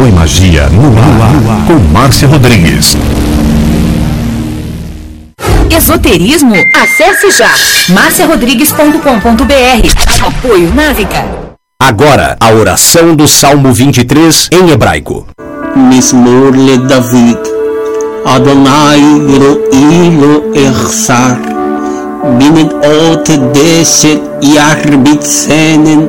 Tarô e Magia no ar, com Márcia Rodrigues. Esoterismo? Acesse já marciarodrigues.com.br Apoio Návica. Agora, a oração do Salmo 23 em hebraico. Mismor le David Adonai ro'i lo echsar binnen deset yarbitsenen bitzenen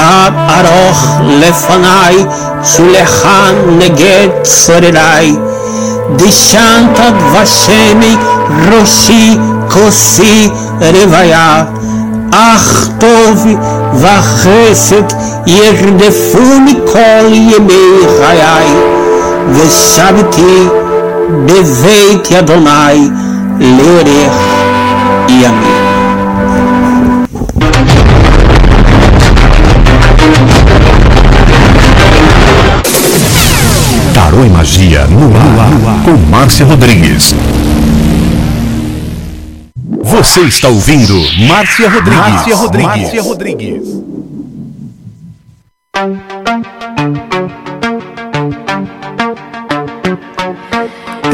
תד ארוך לפניי, שולחן נגד צורריי. דשנת דבשמי ראשי כוסי רוויה. אך טוב וחסד ירדפוני כל ימי חיי, ושבתי בבית אדוני לאורך ימים. Magia no ar, com Márcia Rodrigues. Você está ouvindo Márcia Rodrigues. Márcia Rodrigues. Márcia Rodrigues.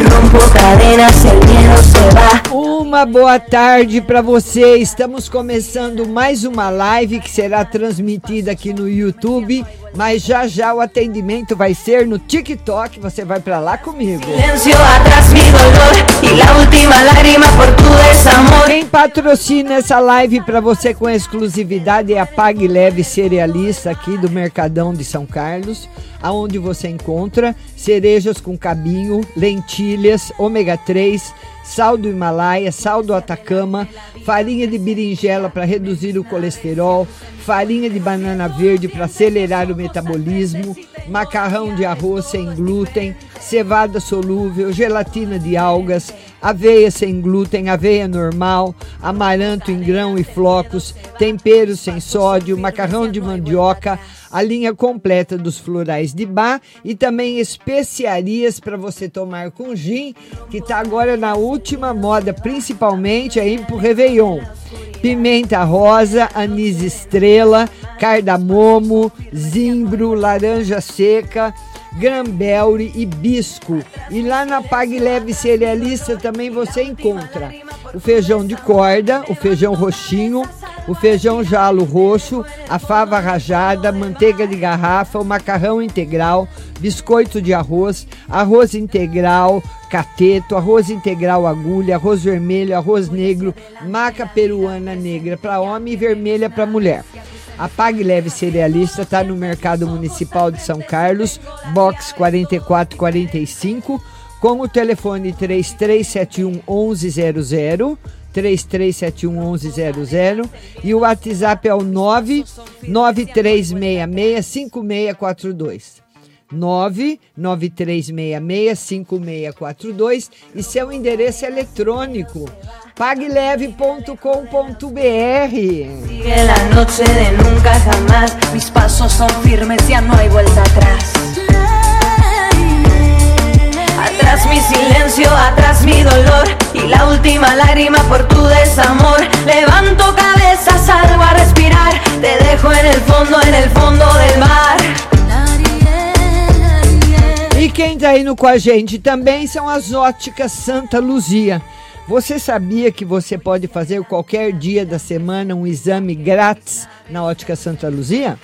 Rompo cadenas, el miedo se va. Uma boa tarde para você. Estamos começando mais uma live que será transmitida aqui no YouTube, mas já já o atendimento vai ser no TikTok. Você vai para lá comigo. Quem patrocina essa live para você com exclusividade é a Pague Leve Cerealista aqui do Mercadão de São Carlos, aonde você encontra cerejas com cabinho, lentilhas, ômega 3, sal do Himalaia, sal do Atacama, farinha de berinjela para reduzir o colesterol, farinha de banana verde para acelerar o metabolismo, macarrão de arroz sem glúten, cevada solúvel, gelatina de algas, aveia sem glúten, aveia normal, amaranto em grão e flocos, temperos sem sódio, macarrão de mandioca, a linha completa dos florais de bar e também especiarias para você tomar com gin, que está agora na última moda, principalmente aí pro Réveillon. Pimenta rosa, anis estrela, cardamomo, zimbro, laranja seca, Grambelri, hibisco. E lá na Pague Leve Cerealista também você encontra o feijão de corda, o feijão roxinho, o feijão jalo roxo, a fava rajada, manteiga de garrafa, o macarrão integral, biscoito de arroz, arroz integral, cateto, arroz integral agulha, arroz vermelho, arroz negro, maca peruana negra para homem e vermelha para mulher. A Pague Leve Cerealista está no Mercado Municipal de São Carlos, box 4445, com o telefone 3371 1100. 3371 1100 e o WhatsApp é o 993665642. 993665642 e seu endereço eletrônico pagleve.com.br. Sigue la noche de nunca jamás. Mis pasos son firmes, ya no hay vuelta atrás. Atrás mi silencio, atrás mi dolor y la última lágrima por tu desamor. Levanto cabeza, salgo a respirar, te dejo en el fondo, en el fondo del mar. E quem tá indo com a gente também são as óticas Santa Luzia. Você sabia que você pode fazer qualquer dia da semana um exame grátis na ótica Santa Luzia?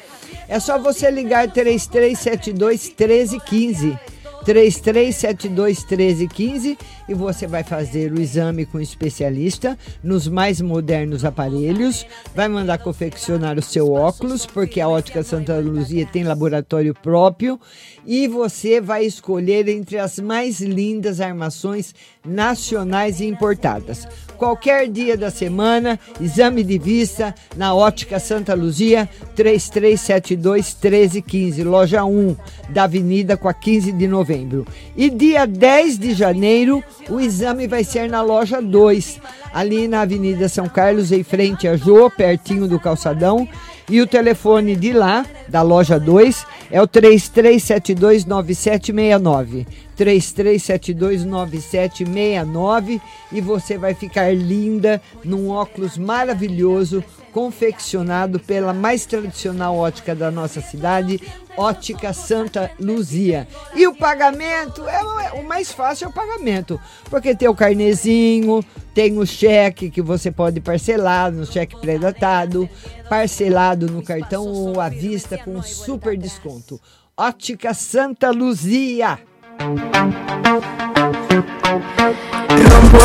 É só você ligar 3372 1315. 3372 1315 e você vai fazer o exame com o especialista nos mais modernos aparelhos, vai mandar confeccionar o seu óculos, porque a Ótica Santa Luzia tem laboratório próprio, e você vai escolher entre as mais lindas armações nacionais e importadas. Qualquer dia da semana, exame de vista na Ótica Santa Luzia, 3372 1315, loja 1 da Avenida com a 15 de novembro. E dia 10 de janeiro, o exame vai ser na loja 2, ali na Avenida São Carlos, em frente a Jô, pertinho do calçadão. E o telefone de lá, da loja 2, é o 33729769. 33729769 e você vai ficar linda num óculos maravilhoso confeccionado pela mais tradicional ótica da nossa cidade, Ótica Santa Luzia. E o pagamento é o mais fácil é o pagamento, porque tem o carnezinho, tem o cheque que você pode parcelar no cheque pré-datado, parcelado no cartão ou à vista com super desconto. Ótica Santa Luzia. Rompo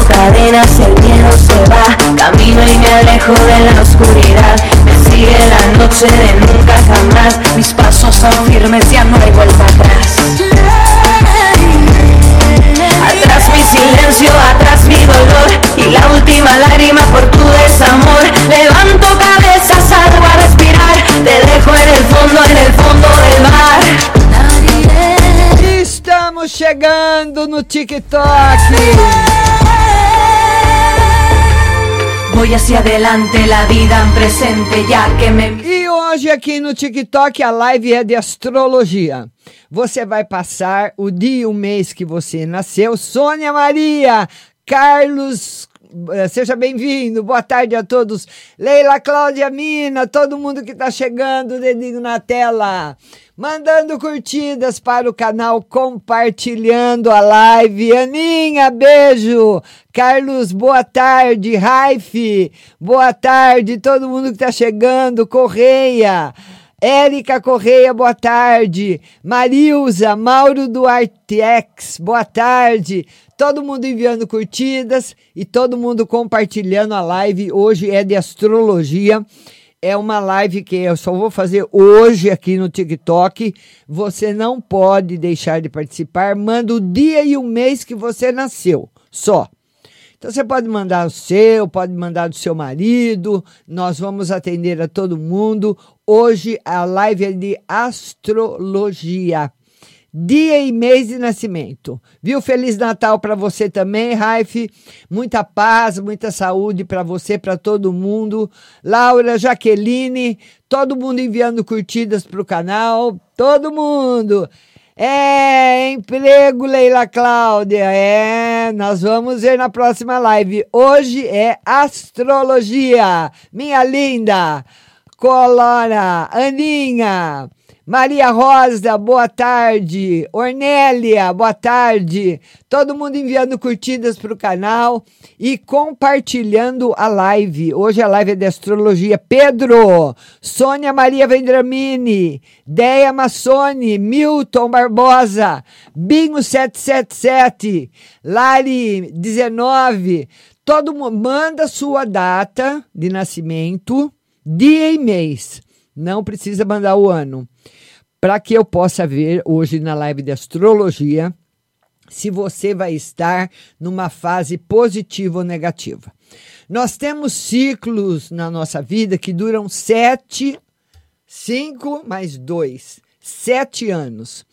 cadenas, el miedo se va, camino y me alejo de la oscuridad. Me sigue la noche de nunca jamás, mis pasos son firmes, ya no hay vuelta atrás. Atrás mi silencio, atrás mi dolor y la última lágrima por tu desamor. Levanto cabeza, salgo a respirar, te dejo en el fondo, en el fondo del mar. Estamos chegando no TikTok. Voy hacia adelante, la vida en presente, ya que me... E hoje aqui no TikTok a live é de astrologia. Você vai passar o dia e o mês que você nasceu. Sônia Maria, Carlos Seja bem-vindo, boa tarde a todos. Leila Cláudia Mina, todo mundo que está chegando, dedinho na tela. Mandando curtidas para o canal, compartilhando a live. Aninha, beijo. Carlos, boa tarde. Raife, boa tarde. Todo mundo que está chegando. Correia. Érica Correia, boa tarde. Marilza, Mauro Duartex, boa tarde. Todo mundo enviando curtidas e todo mundo compartilhando a live. Hoje é de astrologia. É uma live que eu só vou fazer hoje aqui no TikTok. Você não pode deixar de participar. Manda o dia e o mês que você nasceu. Só. Então você pode mandar o seu, pode mandar do seu marido. Nós vamos atender a todo mundo. Hoje a live é de astrologia dia e mês de nascimento. Viu? Feliz Natal para você também, Raif. Muita paz, muita saúde para você, para todo mundo. Laura, Jaqueline, todo mundo enviando curtidas para o canal. Todo mundo. É, emprego, Leila Cláudia. É, nós vamos ver na próxima live. Hoje é astrologia. Minha linda. Colora, Aninha. Maria Rosa, boa tarde. Ornélia, boa tarde. Todo mundo enviando curtidas para o canal e compartilhando a live. Hoje a live é de astrologia. Pedro, Sônia Maria Vendramini, Deia Massoni, Milton Barbosa, Binho 777, Lari 19. Todo mundo manda sua data de nascimento, dia e mês. Não precisa mandar o ano para que eu possa ver hoje na live de astrologia se você vai estar numa fase positiva ou negativa. Nós temos ciclos na nossa vida que duram sete, cinco mais dois, sete anos.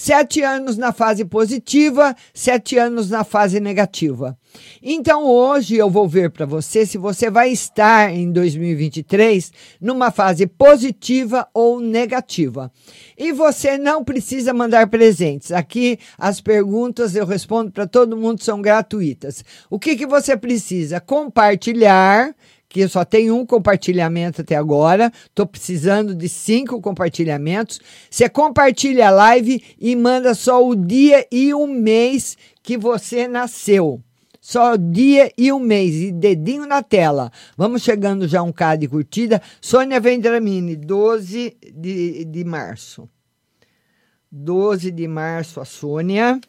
Sete anos na fase positiva, sete anos na fase negativa. Então hoje eu vou ver para você se você vai estar em 2023 numa fase positiva ou negativa. E você não precisa mandar presentes. Aqui as perguntas eu respondo para todo mundo são gratuitas. O que que você precisa? Compartilhar que só tenho um compartilhamento até agora. Estou precisando de cinco compartilhamentos. Você compartilha a live e manda só o dia e o mês que você nasceu. Só o dia e o mês, e dedinho na tela. Vamos chegando já a um K de curtida. Sônia Vendramini, 12 de, de março. 12 de março, a Sônia.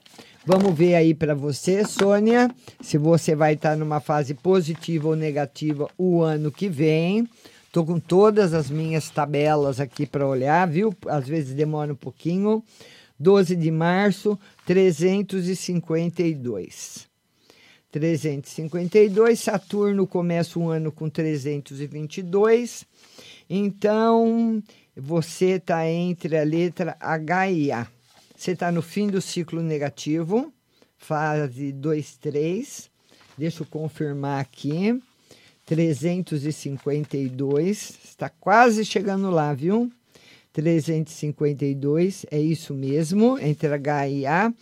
Vamos ver aí para você, Sônia, se você vai estar tá numa fase positiva ou negativa o ano que vem. Estou com todas as minhas tabelas aqui para olhar, viu? Às vezes demora um pouquinho. 12 de março, 352. 352, Saturno começa o ano com 322. Então, você está entre a letra H e A. Você está no fim do ciclo negativo, fase 2, 3. Deixa eu confirmar aqui. 352. Está quase chegando lá, viu? 352, é isso mesmo, entre H e A.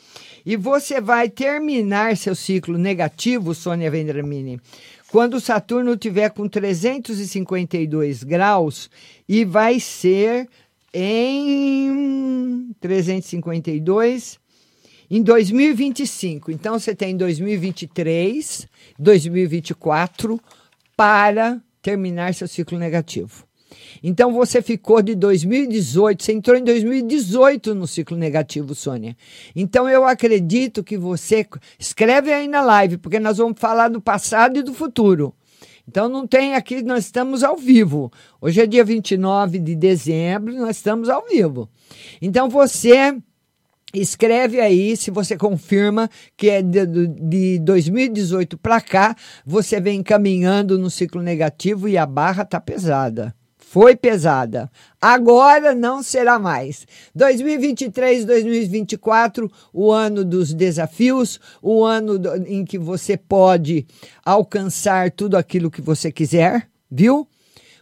E você vai terminar seu ciclo negativo, Sônia Vendramini, quando Saturno tiver com 352 graus e vai ser em 352 em 2025. Então você tem 2023, 2024 para terminar seu ciclo negativo. Então você ficou de 2018, você entrou em 2018 no ciclo negativo, Sônia. Então eu acredito que você escreve aí na live, porque nós vamos falar do passado e do futuro. Então não tem aqui, nós estamos ao vivo. Hoje é dia 29 de dezembro, nós estamos ao vivo. Então você escreve aí se você confirma que é de, de 2018 para cá, você vem caminhando no ciclo negativo e a barra tá pesada foi pesada. Agora não será mais. 2023, 2024, o ano dos desafios, o ano em que você pode alcançar tudo aquilo que você quiser, viu?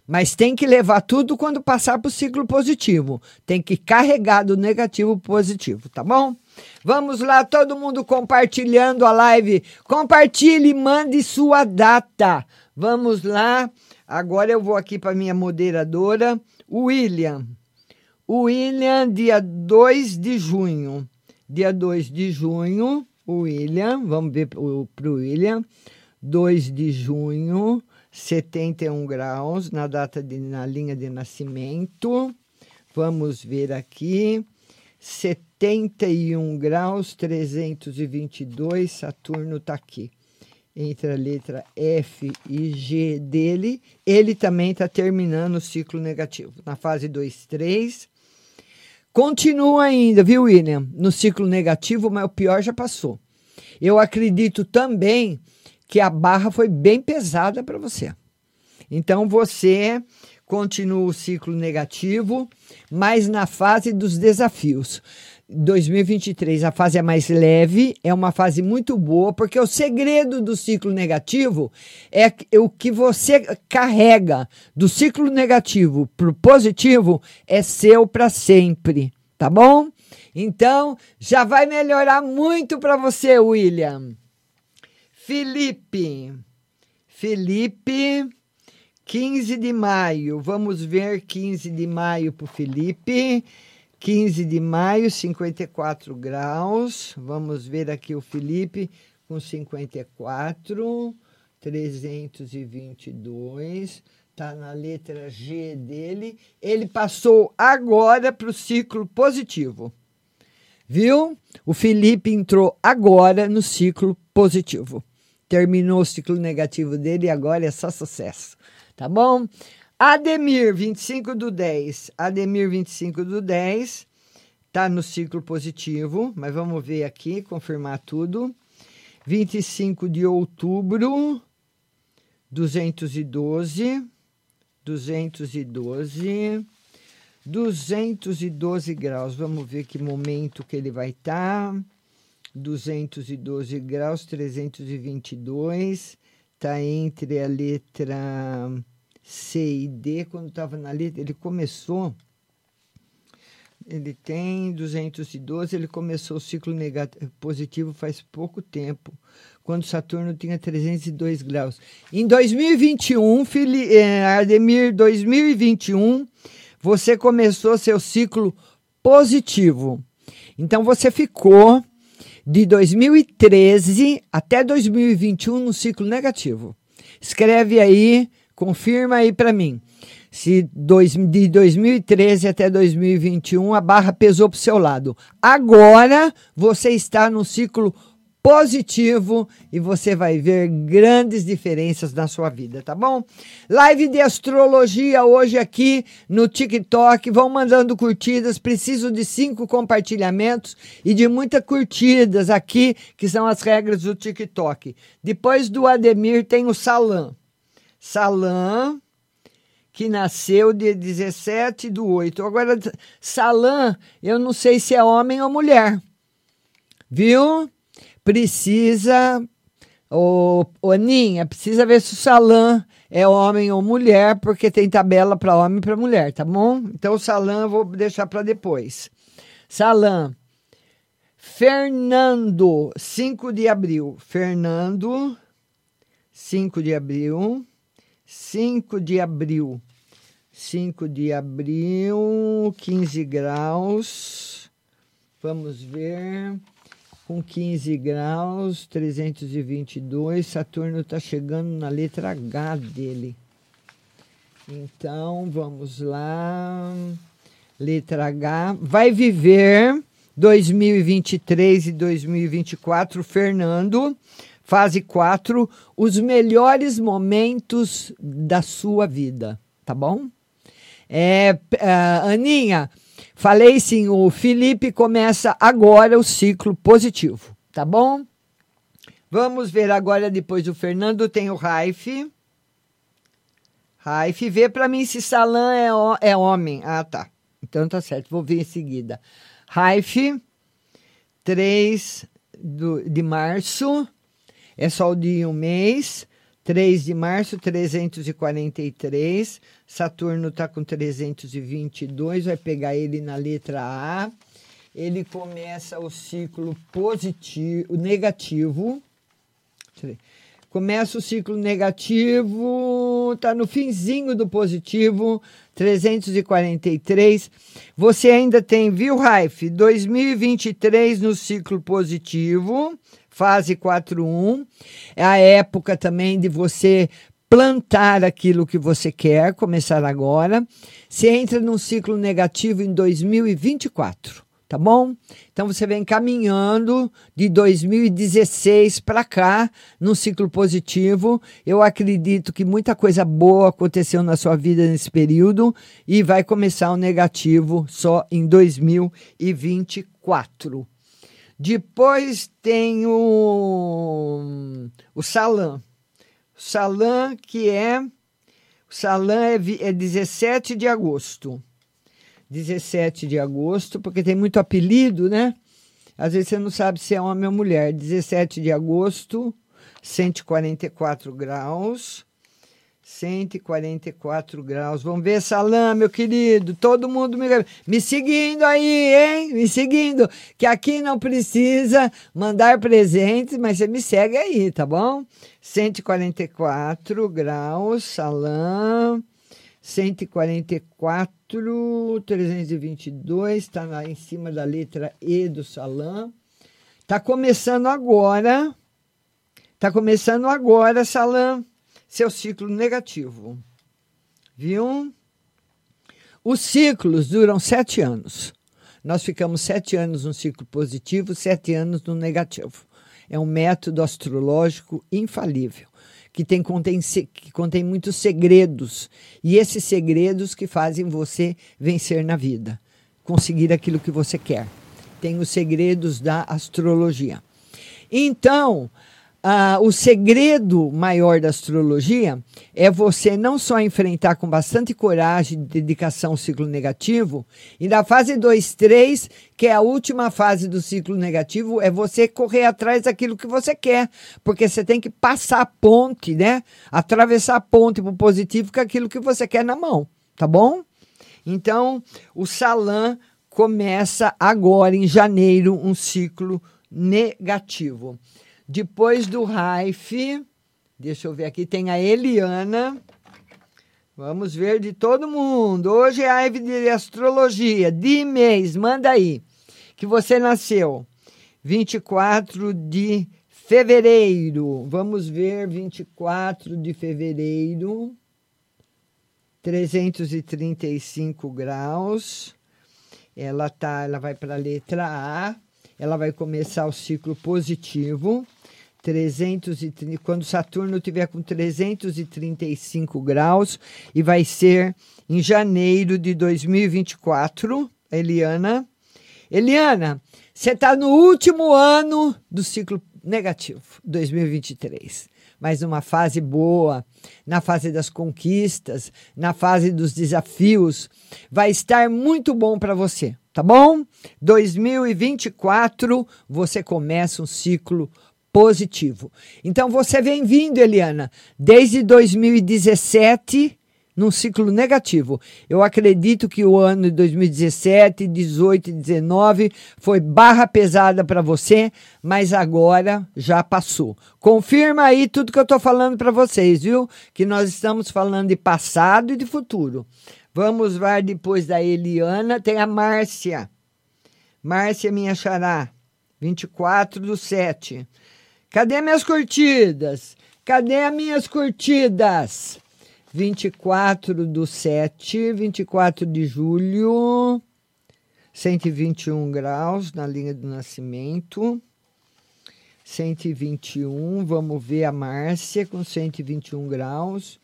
Mas tem que levar tudo quando passar para o ciclo positivo. Tem que carregar do negativo para positivo, tá bom? Vamos lá, todo mundo compartilhando a live. Compartilhe, mande sua data. Vamos lá. Agora eu vou aqui para minha moderadora, William. William, dia 2 de junho. Dia 2 de junho, William, vamos ver para o William. 2 de junho, 71 graus na data de, na linha de nascimento. Vamos ver aqui. 71 graus, 322, Saturno está aqui entre a letra F e G dele, ele também está terminando o ciclo negativo. Na fase 2, 3. Continua ainda, viu, William? No ciclo negativo, mas o pior já passou. Eu acredito também que a barra foi bem pesada para você. Então você continua o ciclo negativo, mas na fase dos desafios. 2023 a fase é mais leve, é uma fase muito boa, porque o segredo do ciclo negativo é o que você carrega do ciclo negativo para o positivo é seu para sempre, tá bom? Então já vai melhorar muito para você, William. Felipe, Felipe, 15 de maio, vamos ver 15 de maio para o Felipe. 15 de maio, 54 graus. Vamos ver aqui o Felipe com 54, 322. Está na letra G dele. Ele passou agora para o ciclo positivo. Viu? O Felipe entrou agora no ciclo positivo. Terminou o ciclo negativo dele e agora é só sucesso. Tá bom? Ademir, 25 do 10. Ademir, 25 do 10. Está no ciclo positivo, mas vamos ver aqui, confirmar tudo. 25 de outubro, 212. 212. 212 graus. Vamos ver que momento que ele vai estar. Tá. 212 graus, 322. Está entre a letra C e D. Quando estava na letra, ele começou. Ele tem 212, ele começou o ciclo negativo, positivo faz pouco tempo, quando Saturno tinha 302 graus. Em 2021, Fili, eh, Ardemir, 2021, você começou seu ciclo positivo. Então você ficou de 2013 até 2021 no ciclo negativo. Escreve aí, confirma aí para mim. Se dois, de 2013 até 2021 a barra pesou para o seu lado. Agora você está no ciclo positivo e você vai ver grandes diferenças na sua vida, tá bom? Live de astrologia hoje aqui no TikTok. Vão mandando curtidas. Preciso de cinco compartilhamentos e de muitas curtidas aqui, que são as regras do TikTok. Depois do Ademir tem o Salam. Salam que nasceu de 17 do 8. Agora, Salam, eu não sei se é homem ou mulher. Viu? precisa, ô, ô Aninha, precisa ver se o Salam é homem ou mulher, porque tem tabela para homem e para mulher, tá bom? Então o Salam eu vou deixar para depois. Salam. Fernando, 5 de abril. Fernando, 5 de abril. 5 de abril. 5 de abril, 15 graus. Vamos ver com 15 graus, 322. Saturno está chegando na letra H dele. Então, vamos lá. Letra H. Vai viver 2023 e 2024, Fernando, fase 4, os melhores momentos da sua vida, tá bom? É, uh, Aninha, Falei sim, o Felipe começa agora o ciclo positivo, tá bom? Vamos ver agora, depois do Fernando, tem o Raif. Raif, vê para mim se Salam é, é homem. Ah, tá. Então tá certo, vou ver em seguida. Raif, 3 do, de março, é só o dia e um mês. 3 de março, 343. Saturno está com 322, vai pegar ele na letra A. Ele começa o ciclo positivo, negativo. Começa o ciclo negativo, está no finzinho do positivo, 343. Você ainda tem, viu, Raif? 2023 no ciclo positivo, fase 4.1. É a época também de você plantar aquilo que você quer, começar agora. Você entra num ciclo negativo em 2024, tá bom? Então você vem caminhando de 2016 para cá num ciclo positivo. Eu acredito que muita coisa boa aconteceu na sua vida nesse período e vai começar o negativo só em 2024. Depois tem o, o Salam. Salam, que é. Salam é, é 17 de agosto. 17 de agosto, porque tem muito apelido, né? Às vezes você não sabe se é homem ou mulher. 17 de agosto, 144 graus. 144 graus. Vamos ver, Salam, meu querido. Todo mundo me, me seguindo aí, hein? Me seguindo. Que aqui não precisa mandar presentes, mas você me segue aí, tá bom? 144 graus, Salam. 144, 322, está lá em cima da letra E do Salam. Tá começando agora. Tá começando agora, Salam seu ciclo negativo. Viu? Os ciclos duram sete anos. Nós ficamos sete anos no ciclo positivo, sete anos no negativo. É um método astrológico infalível, que, tem, contém, que contém muitos segredos. E esses segredos que fazem você vencer na vida, conseguir aquilo que você quer. Tem os segredos da astrologia. Então, ah, o segredo maior da astrologia é você não só enfrentar com bastante coragem e dedicação o ciclo negativo, e na fase 2, 3, que é a última fase do ciclo negativo, é você correr atrás daquilo que você quer, porque você tem que passar a ponte, né? Atravessar a ponte para o positivo com aquilo que você quer na mão, tá bom? Então, o Salam começa agora, em janeiro, um ciclo negativo. Depois do Raif, deixa eu ver aqui, tem a Eliana. Vamos ver de todo mundo. Hoje é a live de astrologia, de mês, manda aí. Que você nasceu 24 de fevereiro. Vamos ver 24 de fevereiro. 335 graus. Ela tá, ela vai para a letra A. Ela vai começar o ciclo positivo. 330, quando Saturno tiver com 335 graus e vai ser em janeiro de 2024, Eliana. Eliana, você está no último ano do ciclo negativo, 2023. Mas uma fase boa, na fase das conquistas, na fase dos desafios, vai estar muito bom para você, tá bom? 2024 você começa um ciclo positivo. Então você vem vindo, Eliana, desde 2017 num ciclo negativo. Eu acredito que o ano de 2017, 18 e 19 foi barra pesada para você, mas agora já passou. Confirma aí tudo que eu estou falando para vocês, viu? Que nós estamos falando de passado e de futuro. Vamos ver depois da Eliana, tem a Márcia. Márcia, minha xará, 24 do 7. Cadê minhas curtidas? Cadê as minhas curtidas? 24 do 7, 24 de julho, 121 graus na linha do nascimento. 121, vamos ver a Márcia com 121 graus.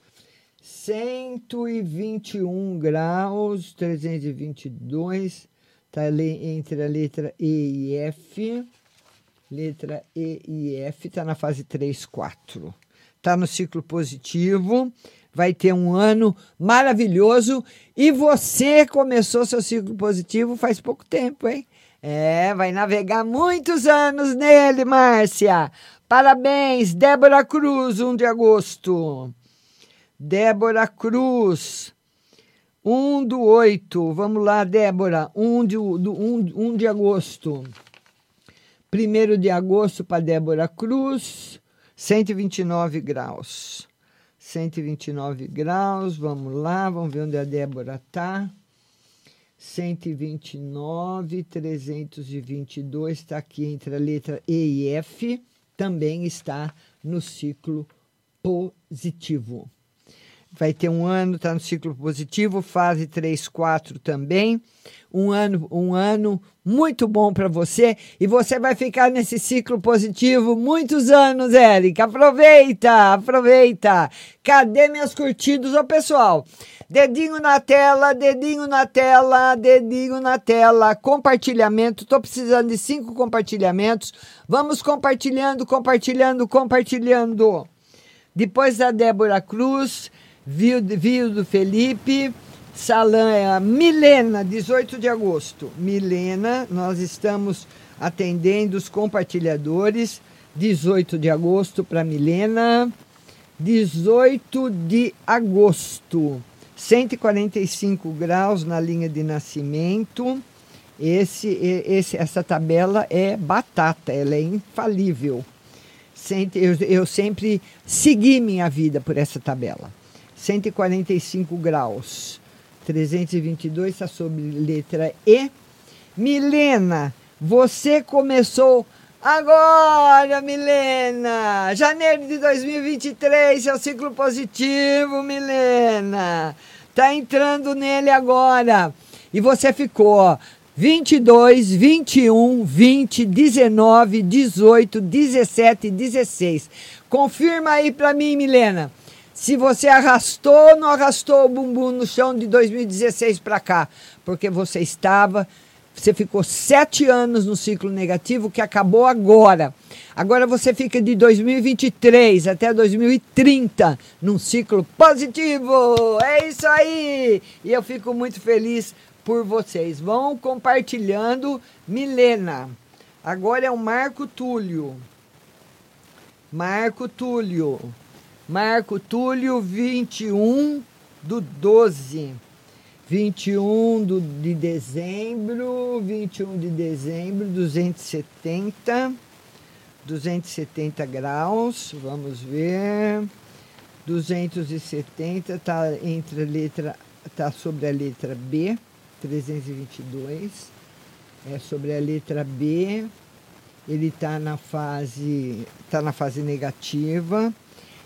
121 graus, 322, está entre a letra E e F. Letra E e F está na fase 3, 4. Está no ciclo positivo, vai ter um ano maravilhoso. E você começou seu ciclo positivo faz pouco tempo, hein? É, vai navegar muitos anos nele, Márcia. Parabéns, Débora Cruz, 1 de agosto. Débora Cruz, 1 do 8. Vamos lá, Débora, 1 de, do, 1, 1 de agosto. 1 de agosto para Débora Cruz, 129 graus. 129 graus, vamos lá, vamos ver onde a Débora está. 129, 322 está aqui entre a letra E e F, também está no ciclo positivo. Vai ter um ano, está no ciclo positivo, fase 3, 4 também um ano, um ano muito bom para você e você vai ficar nesse ciclo positivo muitos anos, Érica. Aproveita, aproveita. Cadê minhas curtidas, ô pessoal? Dedinho na tela, dedinho na tela, dedinho na tela, compartilhamento. Tô precisando de cinco compartilhamentos. Vamos compartilhando, compartilhando, compartilhando. Depois da Débora Cruz, viu, viu do Felipe. Salã é a Milena, 18 de agosto. Milena, nós estamos atendendo os compartilhadores. 18 de agosto para Milena. 18 de agosto. 145 graus na linha de nascimento. Esse, esse, essa tabela é batata, ela é infalível. Eu, eu sempre segui minha vida por essa tabela. 145 graus. 322 está sob letra E. Milena, você começou agora, Milena! Janeiro de 2023, seu ciclo positivo, Milena! Tá entrando nele agora. E você ficou, ó, 22, 21, 20, 19, 18, 17, 16. Confirma aí para mim, Milena se você arrastou ou não arrastou o bumbum no chão de 2016 para cá, porque você estava Você ficou sete anos no ciclo negativo que acabou agora. Agora você fica de 2023 até 2030 num ciclo positivo. É isso aí! E eu fico muito feliz por vocês. Vão compartilhando. Milena. Agora é o Marco Túlio. Marco Túlio. Marco Túlio, 21 do 12. 21 do, de dezembro, 21 de dezembro, 270. 270 graus, vamos ver. 270 está entre a letra, está sobre a letra B, 322. É sobre a letra B. Ele está na fase, está na fase negativa.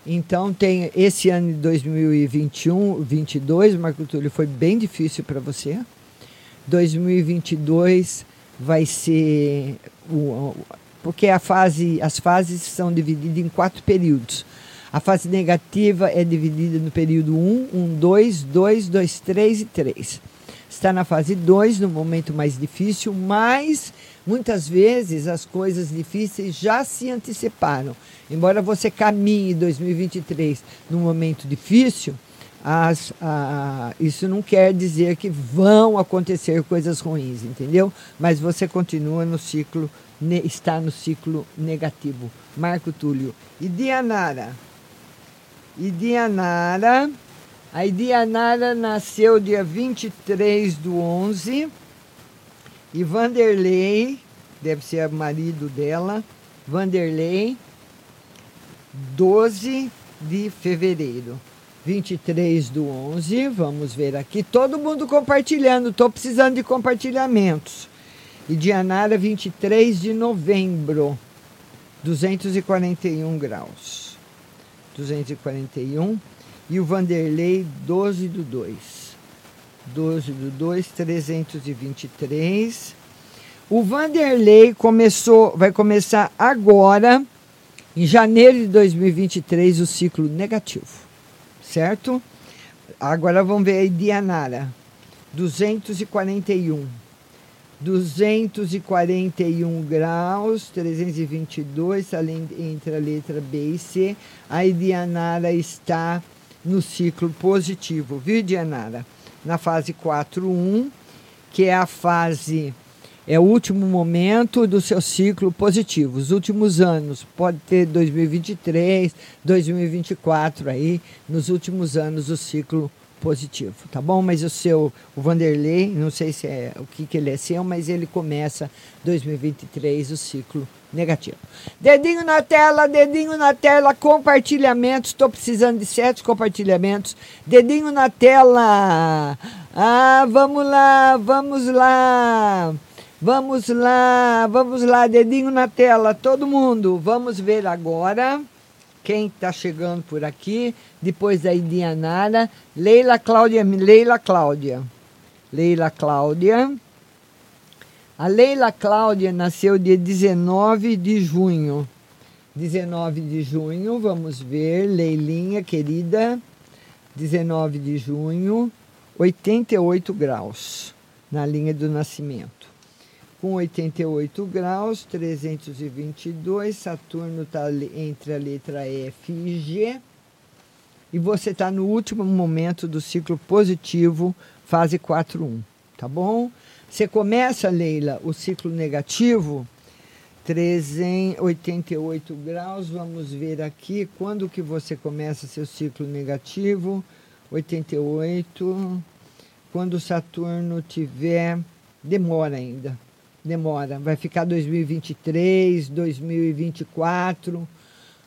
Então tem esse ano de 2021, 22, Marco Túlio, foi bem difícil para você. 2022 vai ser o, porque a fase, as fases são divididas em quatro períodos. A fase negativa é dividida no período 1, 1, 2, 2, 2, 3 e 3. Está na fase 2, no momento mais difícil, mas muitas vezes as coisas difíceis já se anteciparam. Embora você caminhe 2023 num momento difícil, as, a, isso não quer dizer que vão acontecer coisas ruins, entendeu? Mas você continua no ciclo está no ciclo negativo. Marco Túlio. E Dianara? E Dianara, a Dianara nasceu dia 23 do 11. E Vanderlei, deve ser o marido dela, Vanderlei, 12 de fevereiro. 23 do 11, vamos ver aqui. Todo mundo compartilhando, estou precisando de compartilhamentos. E Dianara, 23 de novembro, 241 graus. 241. E o Vanderlei, 12 do 2. 12 do 2, 323. O Vanderlei começou, vai começar agora, em janeiro de 2023, o ciclo negativo. Certo? Agora vamos ver aí Dianara. 241. 241 graus, 322, além entre a letra B e C. A Dianara está no ciclo positivo, viu, Dianara? Na fase 4.1, que é a fase, é o último momento do seu ciclo positivo. Os últimos anos, pode ter 2023, 2024 aí, nos últimos anos o ciclo positivo positivo, tá bom? Mas o seu, o Vanderlei, não sei se é o que, que ele é seu, mas ele começa 2023 o ciclo negativo. Dedinho na tela, dedinho na tela, compartilhamentos. Estou precisando de sete compartilhamentos. Dedinho na tela. Ah, vamos lá, vamos lá. Vamos lá, vamos lá, dedinho na tela, todo mundo. Vamos ver agora quem está chegando por aqui, depois da Indianara, Leila Cláudia, Leila Cláudia. Leila Cláudia. A Leila Cláudia nasceu dia 19 de junho. 19 de junho, vamos ver, Leilinha querida, 19 de junho, 88 graus na linha do nascimento com 88 graus, 322. Saturno está entre a letra F e G. E você está no último momento do ciclo positivo, fase 4.1. Tá bom? Você começa, Leila, o ciclo negativo, 388 graus. Vamos ver aqui quando que você começa seu ciclo negativo. 88. Quando Saturno tiver. Demora ainda demora. Vai ficar 2023, 2024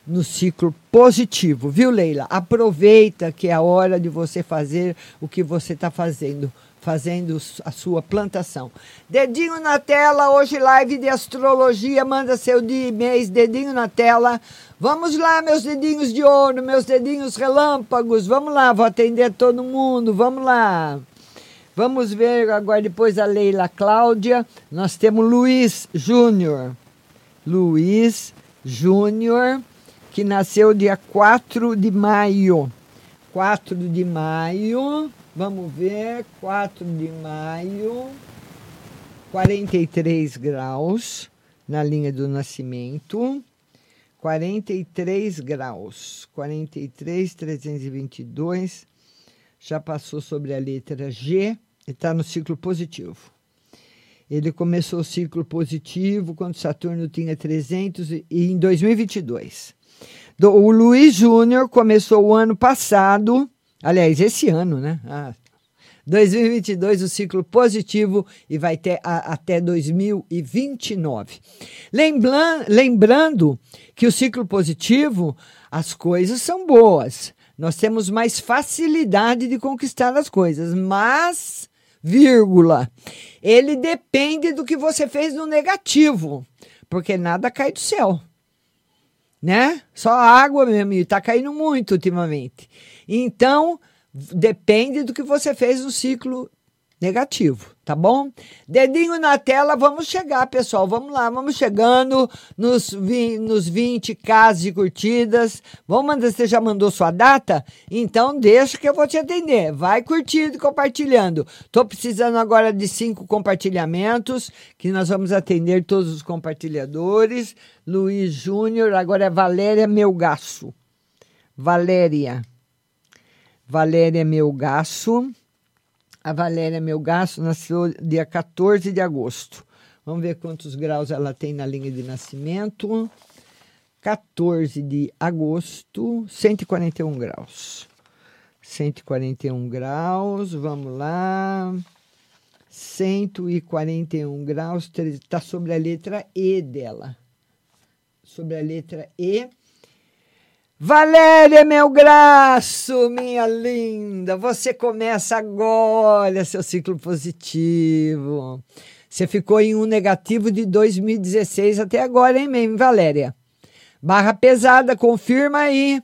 no ciclo positivo, viu, Leila? Aproveita que é a hora de você fazer o que você está fazendo, fazendo a sua plantação. Dedinho na tela, hoje live de astrologia, manda seu dia e mês, dedinho na tela. Vamos lá, meus dedinhos de ouro, meus dedinhos relâmpagos, vamos lá, vou atender todo mundo, vamos lá. Vamos ver agora depois a Leila Cláudia. Nós temos Luiz Júnior. Luiz Júnior, que nasceu dia 4 de maio. 4 de maio. Vamos ver, 4 de maio. 43 graus na linha do nascimento. 43 graus. 43, 322. Já passou sobre a letra G está no ciclo positivo. Ele começou o ciclo positivo quando Saturno tinha 300 e em 2022. Do, o Luiz Júnior começou o ano passado, aliás, esse ano, né? Ah, 2022 o ciclo positivo e vai ter a, até 2029. Lembra, lembrando que o ciclo positivo, as coisas são boas. Nós temos mais facilidade de conquistar as coisas, mas, vírgula, ele depende do que você fez no negativo, porque nada cai do céu. Né? Só água mesmo, e tá caindo muito ultimamente. Então, depende do que você fez no ciclo negativo, tá bom? Dedinho na tela, vamos chegar, pessoal. Vamos lá, vamos chegando nos, nos 20 casos de curtidas. Vamos mandar, você já mandou sua data? Então deixa que eu vou te atender. Vai curtindo e compartilhando. Tô precisando agora de cinco compartilhamentos, que nós vamos atender todos os compartilhadores. Luiz Júnior, agora é Valéria Melgaço. Valéria. Valéria Melgaço. A Valéria Melgaço nasceu dia 14 de agosto. Vamos ver quantos graus ela tem na linha de nascimento. 14 de agosto, 141 graus. 141 graus, vamos lá. 141 graus, está sobre a letra E dela. Sobre a letra E Valéria Melgraço, minha linda, você começa agora seu ciclo positivo. Você ficou em um negativo de 2016 até agora, hein, mesmo, Valéria? Barra pesada, confirma aí.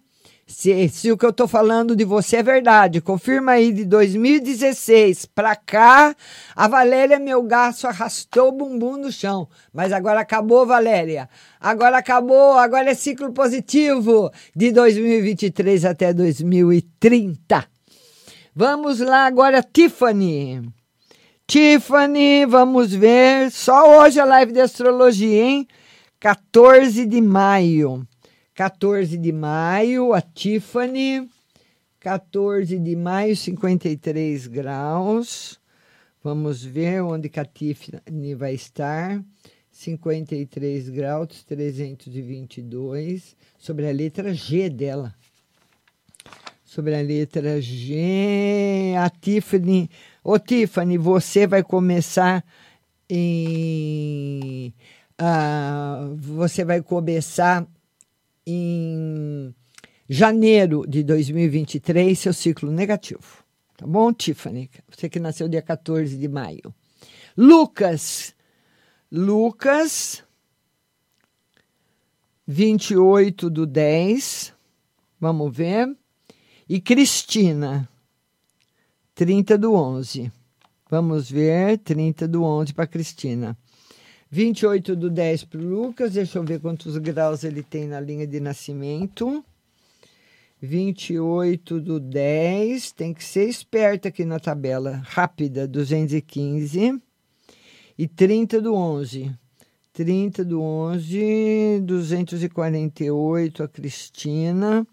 Se, se o que eu estou falando de você é verdade, confirma aí de 2016 para cá, a Valéria Melgaço arrastou o bumbum no chão. Mas agora acabou, Valéria. Agora acabou, agora é ciclo positivo de 2023 até 2030. Vamos lá agora, Tiffany. Tiffany, vamos ver. Só hoje a live de astrologia, hein? 14 de maio. 14 de maio, a Tiffany. 14 de maio, 53 graus. Vamos ver onde que a Tiffany vai estar. 53 graus, 322. Sobre a letra G dela. Sobre a letra G, a Tiffany. Ô, Tiffany, você vai começar em. Uh, você vai começar em janeiro de 2023 seu ciclo negativo. Tá bom, Tiffany? Você que nasceu dia 14 de maio. Lucas. Lucas, 28 do 10. Vamos ver. E Cristina, 30 do 11. Vamos ver, 30 do 11 para Cristina. 28 do 10 para o Lucas, deixa eu ver quantos graus ele tem na linha de nascimento. 28 do 10, tem que ser esperta aqui na tabela, rápida, 215. E 30 do 11. 30 do 11, 248 a Cristina.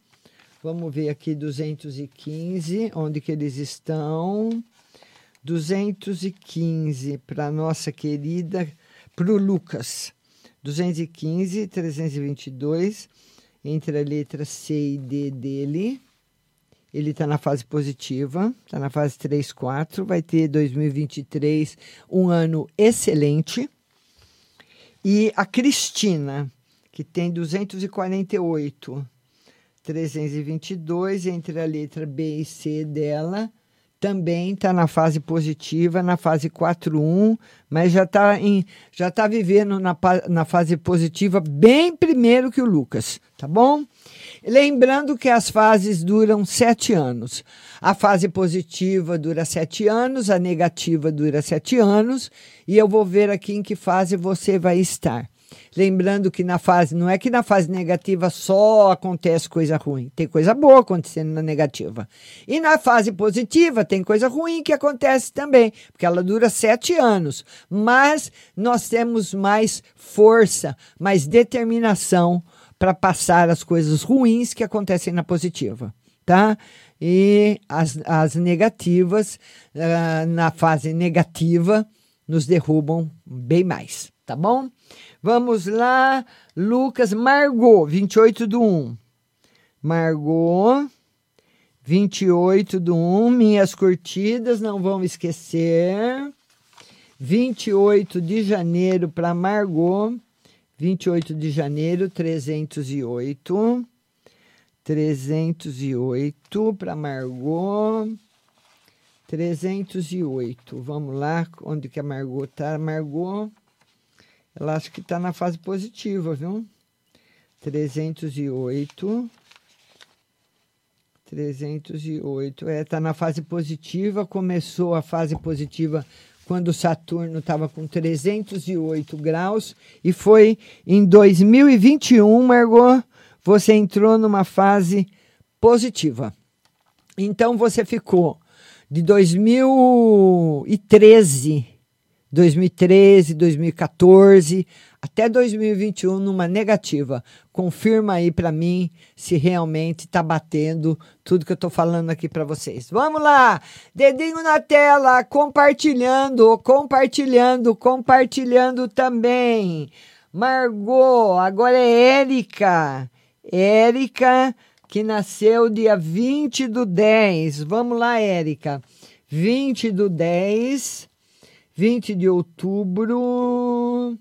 Vamos ver aqui 215, onde que eles estão. 215 para nossa querida para o Lucas, 215, 322, entre a letra C e D dele. Ele está na fase positiva, está na fase 3, 4. Vai ter 2023 um ano excelente. E a Cristina, que tem 248, 322, entre a letra B e C dela também está na fase positiva, na fase 4.1, mas já está já tá vivendo na, na fase positiva bem primeiro que o Lucas, tá bom? Lembrando que as fases duram sete anos. A fase positiva dura sete anos, a negativa dura sete anos, e eu vou ver aqui em que fase você vai estar. Lembrando que na fase, não é que na fase negativa só acontece coisa ruim, tem coisa boa acontecendo na negativa. E na fase positiva tem coisa ruim que acontece também, porque ela dura sete anos. Mas nós temos mais força, mais determinação para passar as coisas ruins que acontecem na positiva, tá? E as, as negativas, uh, na fase negativa, nos derrubam bem mais, tá bom? Vamos lá, Lucas Margot, 28 do 1. Margot, 28 do 1, minhas curtidas, não vão esquecer. 28 de janeiro para Margot. 28 de janeiro, 308. 308 para Margot. 308. Vamos lá, onde que a Margot tá? Margot, ela acho que está na fase positiva, viu? 308. 308. É, tá na fase positiva, começou a fase positiva quando Saturno estava com 308 graus e foi em 2021, Margot, você entrou numa fase positiva. Então você ficou de 2013, 2013, 2014 até 2021 numa negativa. Confirma aí para mim se realmente está batendo tudo que eu estou falando aqui para vocês. Vamos lá, dedinho na tela, compartilhando, compartilhando, compartilhando também. Margot, agora é Érica. Érica, que nasceu dia 20 do 10. Vamos lá, Érica. 20 do 10, 20 de outubro.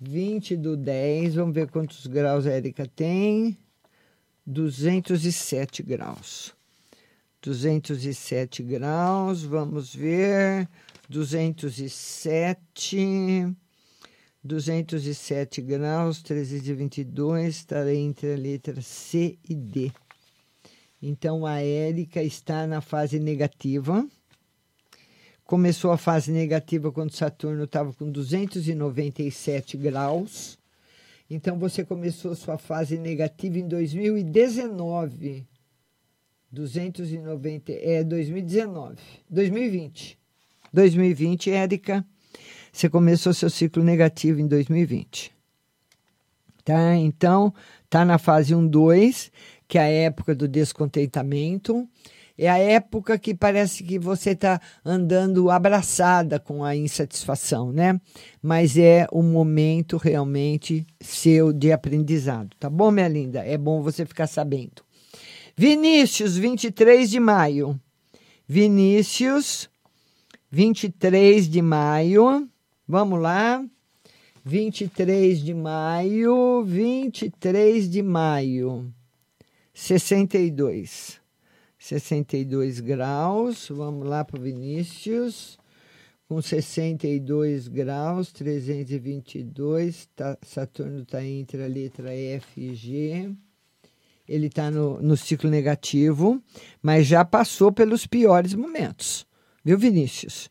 20 do 10, vamos ver quantos graus a Érica tem. 207 graus. 207 graus, vamos ver. 207. 207 graus, 322, está entre a letra C e D. Então a Érica está na fase negativa. Começou a fase negativa quando Saturno estava com 297 graus. Então você começou sua fase negativa em 2019. 290 é 2019, 2020. 2020, Érica, você começou seu ciclo negativo em 2020. Tá? Então, tá na fase 1 2, que é a época do descontentamento é a época que parece que você está andando abraçada com a insatisfação, né? Mas é o momento realmente seu de aprendizado, tá bom, minha linda? É bom você ficar sabendo. Vinícius, 23 de maio. Vinícius, 23 de maio. Vamos lá. 23 de maio, 23 de maio. 62. 62 graus. Vamos lá para Vinícius. Com 62 graus, 322. Tá, Saturno está entre a letra F e G. Ele está no, no ciclo negativo, mas já passou pelos piores momentos. Viu, Vinícius?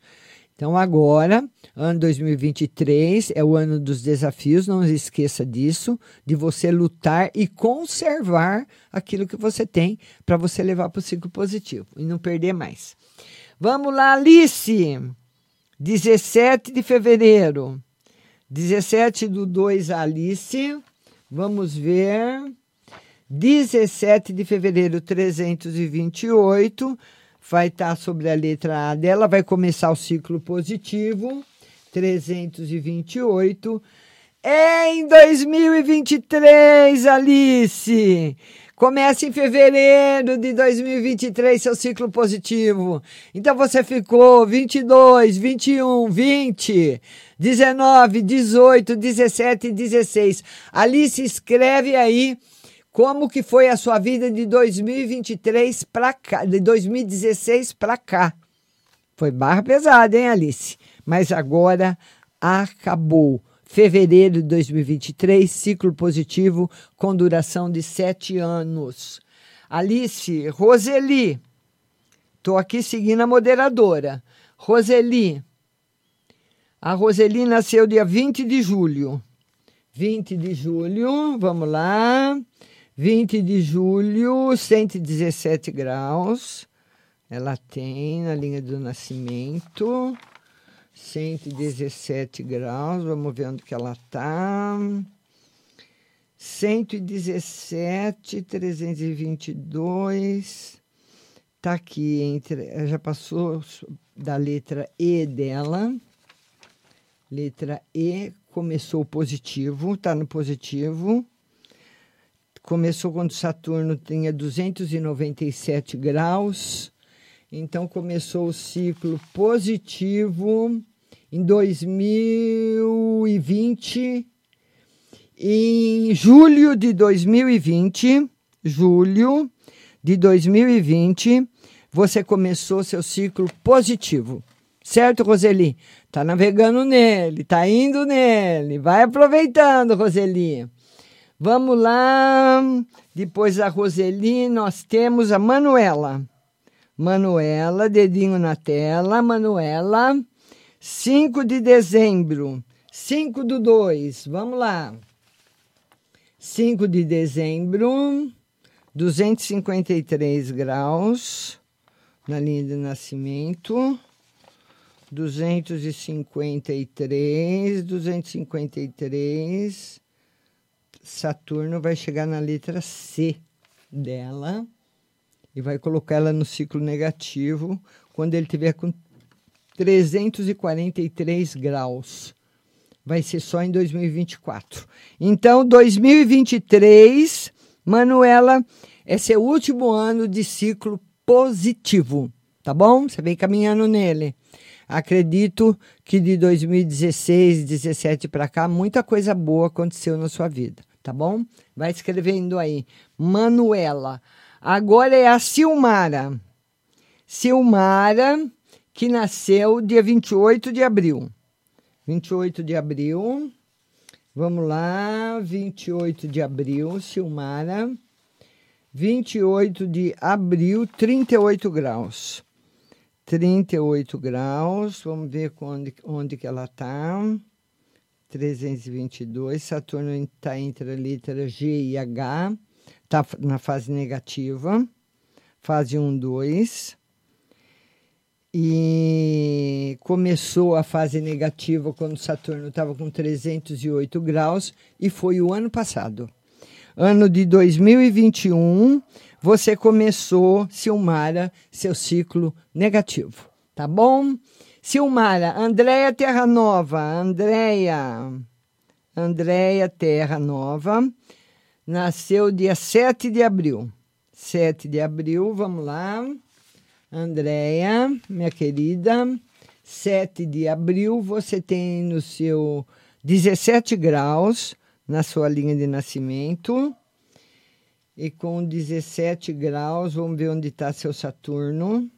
Então, agora, ano 2023 é o ano dos desafios, não esqueça disso, de você lutar e conservar aquilo que você tem para você levar para o ciclo positivo e não perder mais. Vamos lá, Alice! 17 de fevereiro. 17 do 2, Alice. Vamos ver. 17 de fevereiro, 328 vai estar tá sobre a letra A dela, vai começar o ciclo positivo, 328. É em 2023, Alice! Começa em fevereiro de 2023 seu ciclo positivo. Então você ficou 22, 21, 20, 19, 18, 17 e 16. Alice, escreve aí como que foi a sua vida de 2023 para cá, de 2016 para cá? Foi barra pesada, hein, Alice? Mas agora acabou. Fevereiro de 2023, ciclo positivo com duração de sete anos. Alice, Roseli, estou aqui seguindo a moderadora. Roseli, a Roseli nasceu dia 20 de julho. 20 de julho, vamos lá. 20 de julho, 117 graus. Ela tem na linha do nascimento. 117 graus, vamos ver onde que ela está. 117, 322. Tá aqui entre. Já passou da letra E dela. Letra E começou positivo, tá no positivo. Começou quando Saturno tinha 297 graus. Então começou o ciclo positivo em 2020. Em julho de 2020, julho de 2020, você começou seu ciclo positivo. Certo, Roseli? Tá navegando nele, tá indo nele. Vai aproveitando, Roseli. Vamos lá. Depois da Roseli, nós temos a Manuela. Manuela, dedinho na tela. Manuela, 5 de dezembro. 5 do 2. Vamos lá. 5 de dezembro, 253 graus na linha de nascimento. 253, 253. Saturno vai chegar na letra C dela e vai colocar ela no ciclo negativo quando ele tiver com 343 graus. Vai ser só em 2024. Então, 2023, Manuela, é seu último ano de ciclo positivo, tá bom? Você vem caminhando nele. Acredito que de 2016, 17 para cá, muita coisa boa aconteceu na sua vida, tá bom? Vai escrevendo aí. Manuela. Agora é a Silmara. Silmara, que nasceu dia 28 de abril. 28 de abril. Vamos lá, 28 de abril, Silmara. 28 de abril, 38 graus. 38 graus, vamos ver onde, onde que ela está. 322, Saturno está entre a letra G e H, está na fase negativa, fase 1, 2. E começou a fase negativa quando Saturno estava com 308 graus e foi o ano passado. Ano de 2021, você começou, Silmara, seu ciclo negativo, tá bom? Silmara, Andréia Terra Nova, Andréia, Andréia Terra Nova, nasceu dia 7 de abril. 7 de abril, vamos lá. Andréia, minha querida, 7 de abril, você tem no seu 17 graus na sua linha de nascimento. E com 17 graus, vamos ver onde está seu Saturno.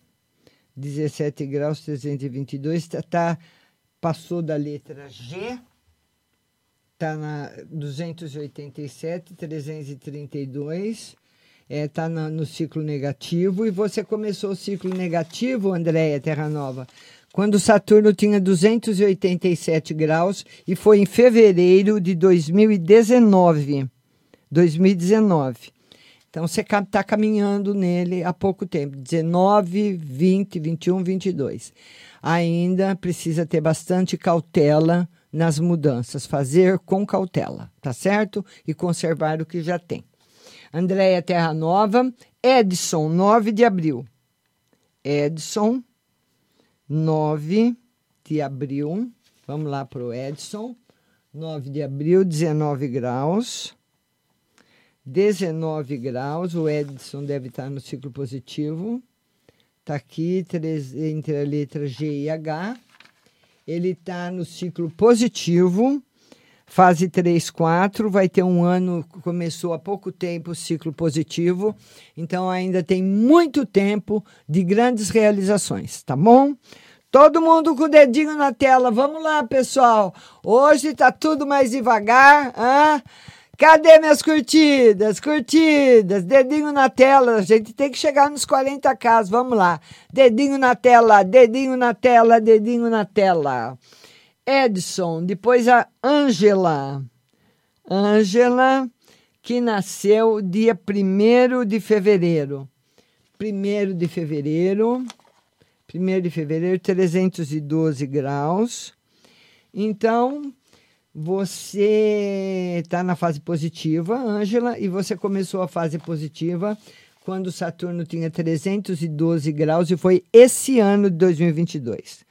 17 graus 322, tá, tá, passou da letra G, está na 287, 332 está é, tá no ciclo negativo e você começou o ciclo negativo, Andréia Terra Nova, quando Saturno tinha 287 graus e foi em fevereiro de 2019. 2019. Então você está caminhando nele há pouco tempo 19, 20, 21, 22. Ainda precisa ter bastante cautela nas mudanças, fazer com cautela, tá certo? E conservar o que já tem. Andréia Terra Nova, Edson, 9 de abril. Edson, 9 de abril. Vamos lá para o Edson. 9 de abril, 19 graus. 19 graus. O Edson deve estar no ciclo positivo. Está aqui entre a letra G e H. Ele está no ciclo positivo Fase 3, 4, vai ter um ano, começou há pouco tempo o ciclo positivo, então ainda tem muito tempo de grandes realizações, tá bom? Todo mundo com o dedinho na tela, vamos lá, pessoal. Hoje tá tudo mais devagar, hã? Cadê minhas curtidas? Curtidas, dedinho na tela. A gente tem que chegar nos 40k. Vamos lá. Dedinho na tela, dedinho na tela, dedinho na tela. Edson, depois a Ângela. Ângela, que nasceu dia 1 de fevereiro. 1 de fevereiro. 1 de fevereiro, 312 graus. Então, você está na fase positiva, Ângela, e você começou a fase positiva quando Saturno tinha 312 graus e foi esse ano de 2022.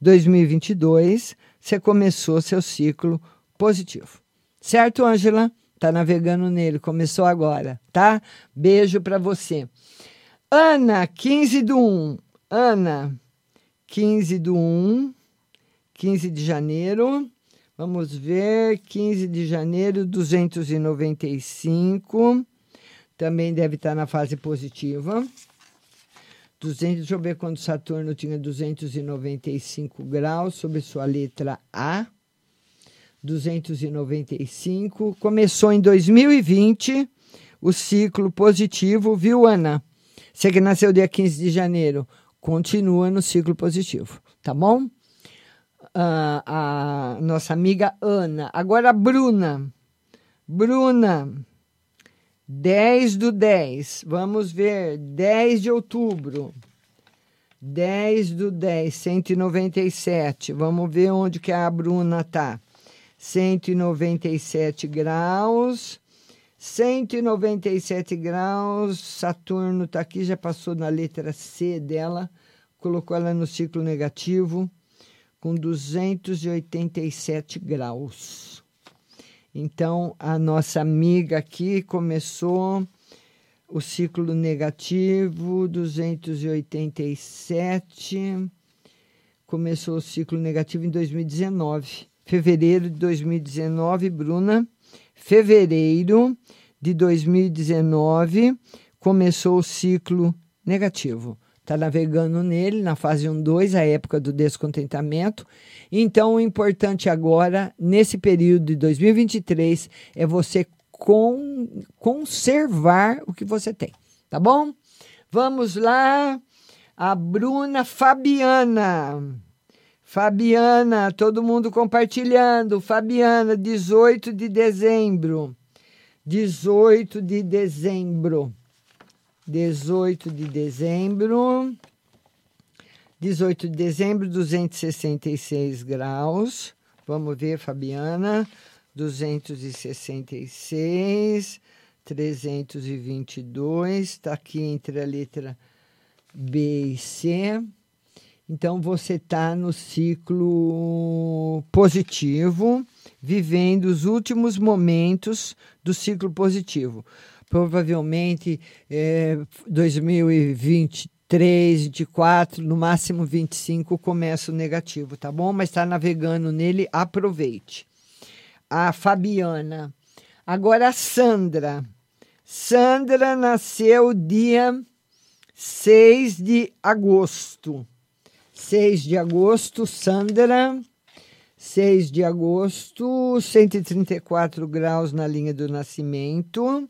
2022, você começou seu ciclo positivo. Certo, Ângela? Tá navegando nele, começou agora, tá? Beijo para você. Ana, 15 do 1. Ana, 15 do 1, 15 de janeiro. Vamos ver, 15 de janeiro, 295. Também deve estar na fase positiva. 200, deixa eu ver quando Saturno tinha 295 graus sobre sua letra A. 295. Começou em 2020 o ciclo positivo, viu, Ana? Você que nasceu dia 15 de janeiro, continua no ciclo positivo, tá bom? a, a nossa amiga Ana. Agora a Bruna. Bruna, 10 do 10. Vamos ver, 10 de outubro. 10 do 10, 197. Vamos ver onde que a Bruna tá. 197 graus. 197 graus. Saturno tá aqui, já passou na letra C dela. Colocou ela no ciclo negativo com 287 graus. Então, a nossa amiga aqui começou o ciclo negativo, 287. Começou o ciclo negativo em 2019. Fevereiro de 2019, Bruna. Fevereiro de 2019 começou o ciclo negativo está navegando nele, na fase 1, 2, a época do descontentamento. Então, o importante agora, nesse período de 2023, é você con conservar o que você tem, tá bom? Vamos lá, a Bruna Fabiana. Fabiana, todo mundo compartilhando. Fabiana, 18 de dezembro. 18 de dezembro. 18 de dezembro. 18 de dezembro, 266 graus. Vamos ver, Fabiana. 266, 322. Está aqui entre a letra B e C. Então, você está no ciclo positivo, vivendo os últimos momentos do ciclo positivo provavelmente é, 2023, 24, no máximo 25 começa o negativo, tá bom? Mas está navegando nele, aproveite. A Fabiana. Agora a Sandra. Sandra nasceu dia 6 de agosto. 6 de agosto, Sandra. 6 de agosto, 134 graus na linha do nascimento.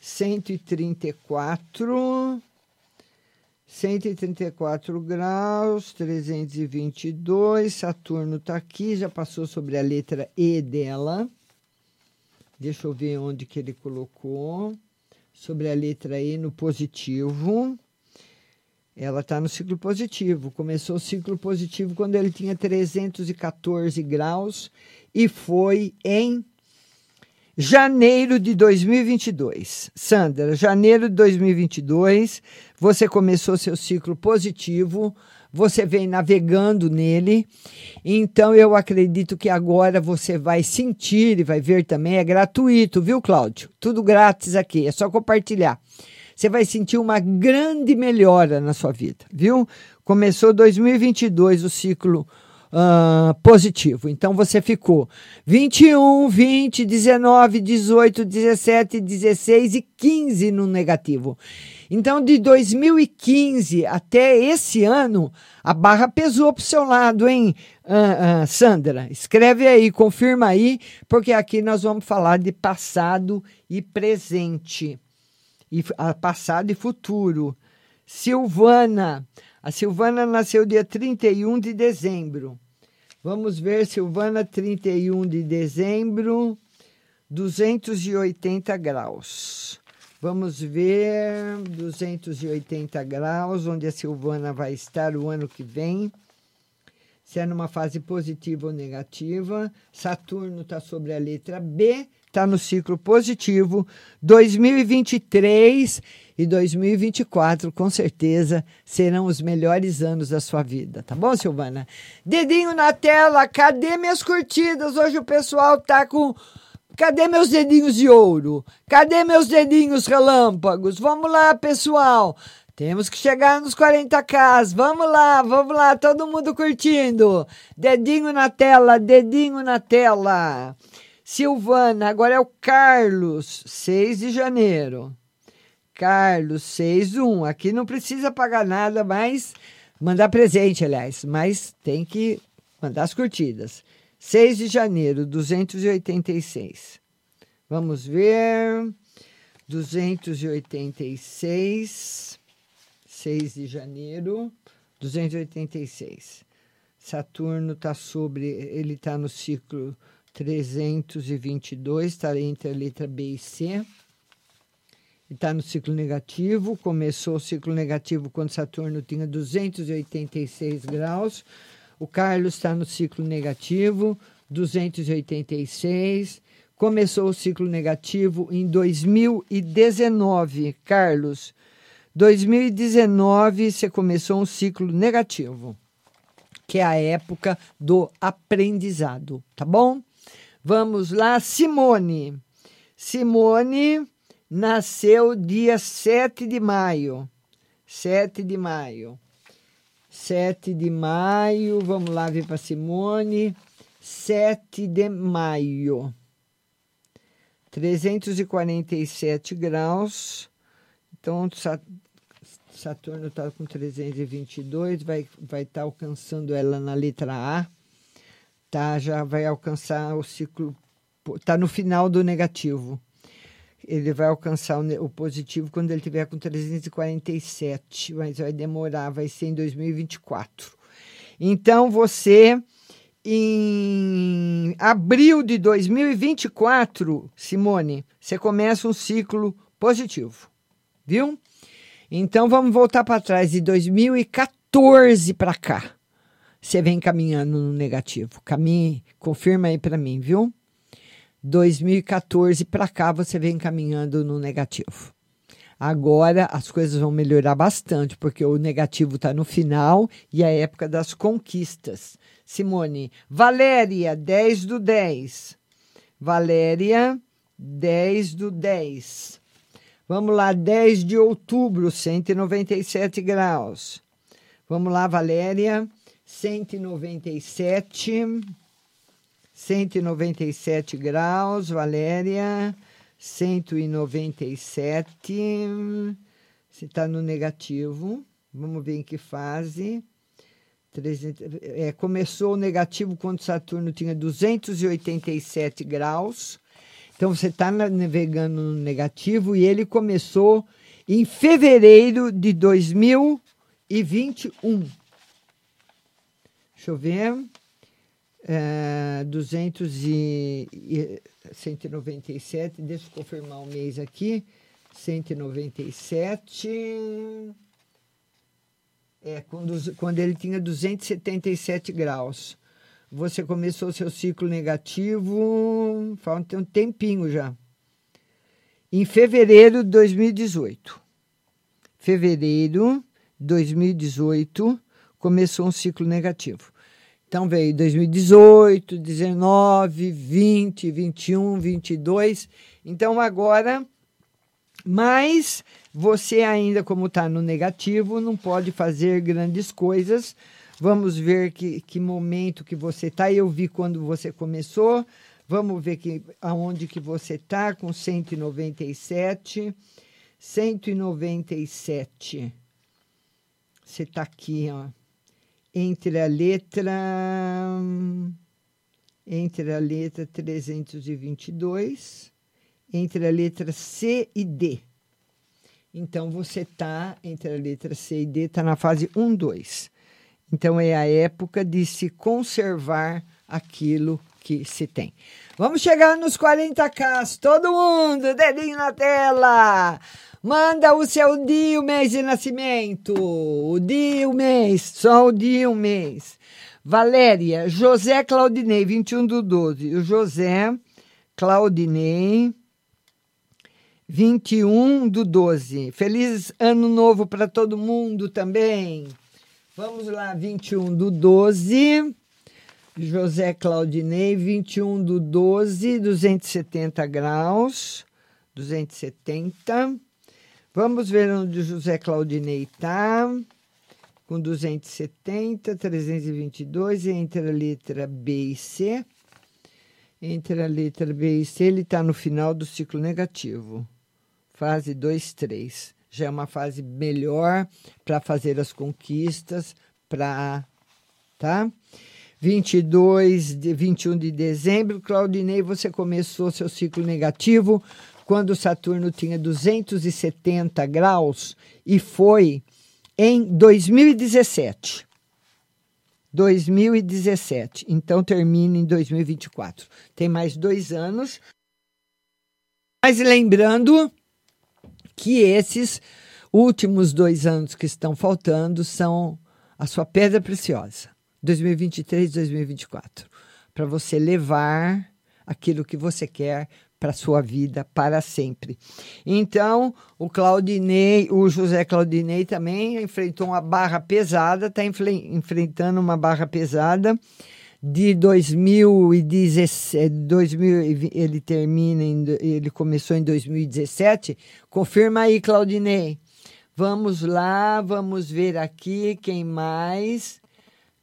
134, 134 graus, 322. Saturno está aqui, já passou sobre a letra E dela. Deixa eu ver onde que ele colocou. Sobre a letra E no positivo. Ela está no ciclo positivo. Começou o ciclo positivo quando ele tinha 314 graus e foi em Janeiro de 2022. Sandra, janeiro de 2022, você começou seu ciclo positivo, você vem navegando nele. Então eu acredito que agora você vai sentir e vai ver também, é gratuito, viu, Cláudio? Tudo grátis aqui, é só compartilhar. Você vai sentir uma grande melhora na sua vida, viu? Começou 2022 o ciclo uh, positivo. Então você ficou 21, 20, 19, 18, 17, 16 e 15 no negativo. Então, de 2015 até esse ano, a barra pesou para o seu lado, hein, uh, uh, Sandra? Escreve aí, confirma aí, porque aqui nós vamos falar de passado e presente. E, uh, passado e futuro. Silvana, a Silvana nasceu dia 31 de dezembro. Vamos ver, Silvana, 31 de dezembro. 280 graus. Vamos ver 280 graus, onde a Silvana vai estar o ano que vem. Se é numa fase positiva ou negativa. Saturno está sobre a letra B, está no ciclo positivo. 2023 e 2024, com certeza, serão os melhores anos da sua vida. Tá bom, Silvana? Dedinho na tela, cadê minhas curtidas? Hoje o pessoal tá com Cadê meus dedinhos de ouro? Cadê meus dedinhos relâmpagos? Vamos lá, pessoal. Temos que chegar nos 40k. Vamos lá, vamos lá, todo mundo curtindo. Dedinho na tela, dedinho na tela. Silvana, agora é o Carlos, 6 de janeiro. Carlos, 6 1. Aqui não precisa pagar nada, mas mandar presente, aliás, mas tem que mandar as curtidas. 6 de janeiro, 286. Vamos ver. 286. 6 de janeiro, 286. Saturno está sobre, ele está no ciclo 322, está entre a letra B e C. Está no ciclo negativo, começou o ciclo negativo quando Saturno tinha 286 graus. O Carlos está no ciclo negativo, 286. Começou o ciclo negativo em 2019. Carlos, 2019 você começou um ciclo negativo, que é a época do aprendizado, tá bom? Vamos lá, Simone. Simone nasceu dia 7 de maio. 7 de maio. 7 de maio, vamos lá ver para Simone. 7 de maio. 347 graus. Então, Saturno está com 322, vai estar vai tá alcançando ela na letra A. Tá, já vai alcançar o ciclo. Está no final do negativo ele vai alcançar o, positivo quando ele tiver com 347, mas vai demorar, vai ser em 2024. Então você em abril de 2024, Simone, você começa um ciclo positivo, viu? Então vamos voltar para trás de 2014 para cá. Você vem caminhando no negativo. Caminhe, confirma aí para mim, viu? 2014 para cá você vem caminhando no negativo. Agora as coisas vão melhorar bastante, porque o negativo está no final e a época das conquistas. Simone, Valéria, 10 do 10. Valéria, 10 do 10. Vamos lá, 10 de outubro, 197 graus. Vamos lá, Valéria, 197 197 graus, Valéria, 197. Se está no negativo, vamos ver em que fase. 300, é, começou o negativo quando Saturno tinha 287 graus. Então você está navegando no negativo e ele começou em fevereiro de 2021. Deixa eu ver é, 200 e, e 197, deixa eu confirmar o mês aqui, 197, é, quando, quando ele tinha 277 graus. Você começou seu ciclo negativo, falta um tempinho já. Em fevereiro de 2018. Fevereiro de 2018 começou um ciclo negativo. Então veio 2018, 19, 20, 21, 22. Então agora, mas você ainda como está no negativo, não pode fazer grandes coisas. Vamos ver que, que momento que você está. Eu vi quando você começou. Vamos ver que, aonde que você está com 197. 197. Você está aqui, ó entre a letra entre a letra 322, entre a letra C e D. Então você está entre a letra C e D, está na fase 1, 2. Então é a época de se conservar aquilo que se tem. Vamos chegar nos 40k, todo mundo, dedinho na tela. Manda o seu dia, o mês de nascimento. O dia, o mês, só o dia, o mês. Valéria, José Claudinei, 21 do 12. O José Claudinei, 21 do 12. Feliz ano novo para todo mundo também. Vamos lá, 21 do 12. José Claudinei, 21 do 12, 270 graus. 270. Vamos ver onde o José Claudinei está. Com 270, 322, entre a letra B e C. Entre a letra B e C, ele está no final do ciclo negativo. Fase 2, 3. Já é uma fase melhor para fazer as conquistas, para. Tá? 22, de 21 de dezembro, Claudinei, você começou seu ciclo negativo quando Saturno tinha 270 graus e foi em 2017. 2017. Então termina em 2024. Tem mais dois anos. Mas lembrando que esses últimos dois anos que estão faltando são a sua pedra preciosa. 2023 2024. Para você levar aquilo que você quer para sua vida para sempre. Então, o Claudinei, o José Claudinei também enfrentou uma barra pesada, está enfrentando uma barra pesada de 2017, 2000, ele termina, em, ele começou em 2017. Confirma aí, Claudinei. Vamos lá, vamos ver aqui quem mais.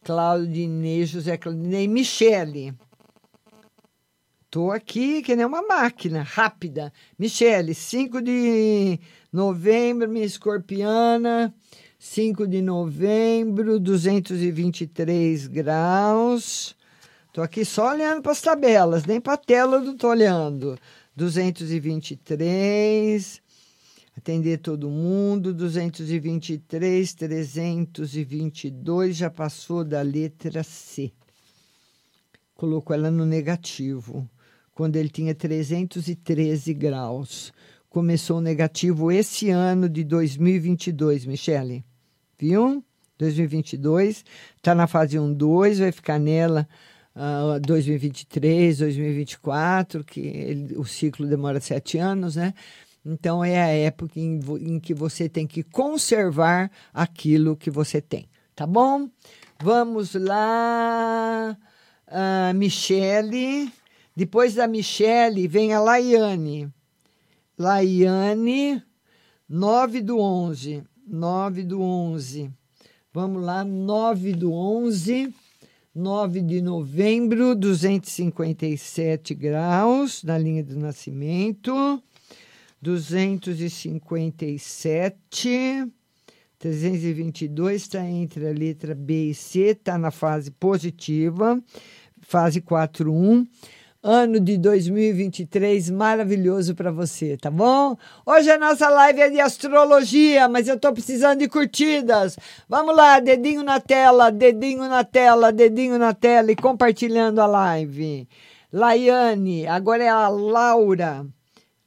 Claudinei, José Claudinei, Michele. Estou aqui que nem uma máquina, rápida. Michele, 5 de novembro, minha escorpiana. 5 de novembro, 223 graus. Estou aqui só olhando para as tabelas, nem para a tela não estou olhando. 223. Atender todo mundo. 223, 322. Já passou da letra C. Colocou ela no negativo quando ele tinha 313 graus. Começou negativo esse ano de 2022, Michele. Viu? 2022. Está na fase 1, 2, vai ficar nela uh, 2023, 2024, que ele, o ciclo demora sete anos, né? Então é a época em, em que você tem que conservar aquilo que você tem, tá bom? Vamos lá, uh, Michele. Depois da Michele, vem a Laiane. Laiane, 9 do 11. 9 do 11. Vamos lá, 9 do 11. 9 de novembro, 257 graus na linha do nascimento. 257. 322 está entre a letra B e C, está na fase positiva, fase 41 ano de 2023 maravilhoso para você, tá bom? Hoje a nossa live é de astrologia, mas eu tô precisando de curtidas. Vamos lá, dedinho na tela, dedinho na tela, dedinho na tela e compartilhando a live. Laiane, agora é a Laura.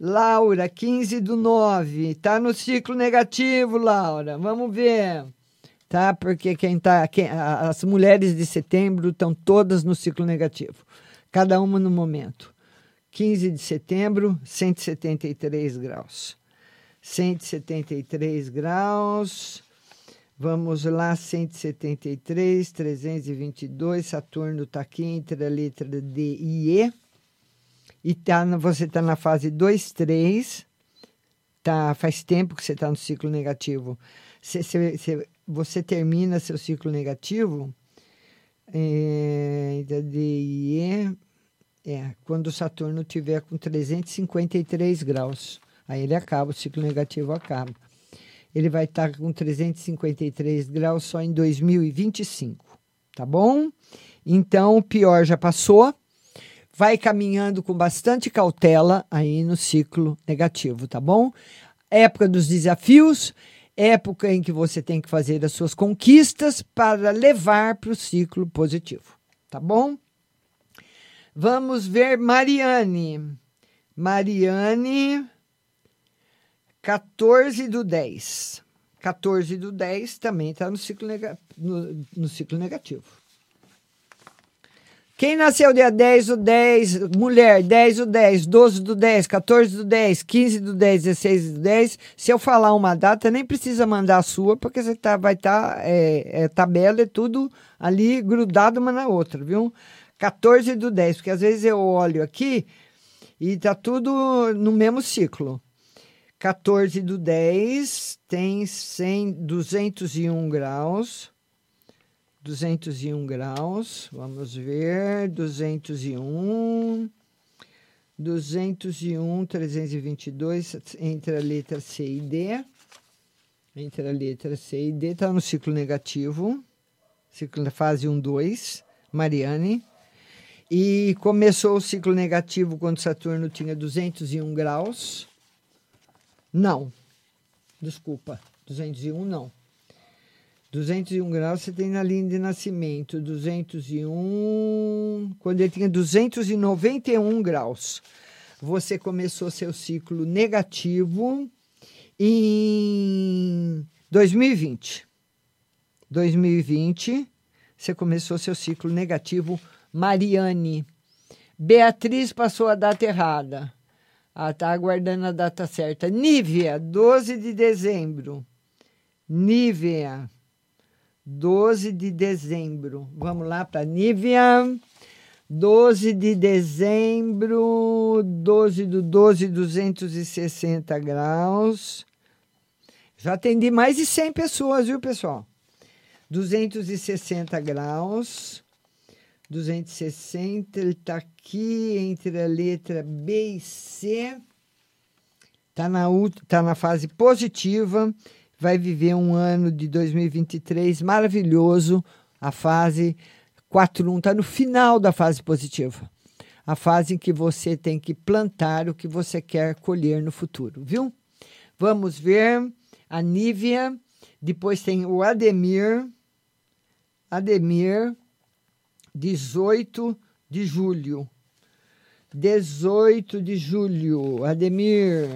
Laura, 15 do 9. Tá no ciclo negativo, Laura. Vamos ver. Tá? Porque quem tá. Quem, as mulheres de setembro estão todas no ciclo negativo cada uma no momento. 15 de setembro, 173 graus. 173 graus. Vamos lá, 173, 322. Saturno está aqui entre a letra D e E. E tá, você está na fase 2, 3. Tá, faz tempo que você está no ciclo negativo. Cê, cê, cê, você termina seu ciclo negativo é, DIE, é, quando Saturno tiver com 353 graus. Aí ele acaba, o ciclo negativo acaba. Ele vai estar com 353 graus só em 2025, tá bom? Então, o pior já passou. Vai caminhando com bastante cautela aí no ciclo negativo, tá bom? Época dos desafios época em que você tem que fazer as suas conquistas para levar para o ciclo positivo, tá bom? Vamos ver Mariane. Mariane, 14 do 10. 14 do 10 também está no, ciclo no, no ciclo negativo. Quem nasceu dia 10 do 10, mulher, 10 do 10, 12 do 10, 14 do 10, 15 do 10, 16 do 10, se eu falar uma data, nem precisa mandar a sua, porque você tá, vai estar, tá, é, é, tabela, é tudo ali grudado uma na outra, viu? 14 do 10, porque às vezes eu olho aqui e tá tudo no mesmo ciclo. 14 do 10 tem 100, 201 graus. 201 graus, vamos ver, 201, 201, 322, entre a letra C e D, entre a letra C e D, está no ciclo negativo, ciclo fase 1, 2, Mariane, e começou o ciclo negativo quando Saturno tinha 201 graus, não, desculpa, 201 não, 201 graus você tem na linha de nascimento. 201. Quando ele tinha 291 graus, você começou seu ciclo negativo em 2020. 2020, você começou seu ciclo negativo. Mariane. Beatriz passou a data errada. Ah, tá aguardando a data certa. Nívia, 12 de dezembro. Nívia. 12 de dezembro. Vamos lá para Nívia. 12 de dezembro, 12 do 12, 260 graus. Já atendi mais de 100 pessoas, viu, pessoal? 260 graus. 260, ele está aqui entre a letra B e C. Está na, tá na fase positiva vai viver um ano de 2023 maravilhoso. A fase 4.1 está no final da fase positiva. A fase em que você tem que plantar o que você quer colher no futuro, viu? Vamos ver a Nívia, depois tem o Ademir. Ademir, 18 de julho. 18 de julho, Ademir.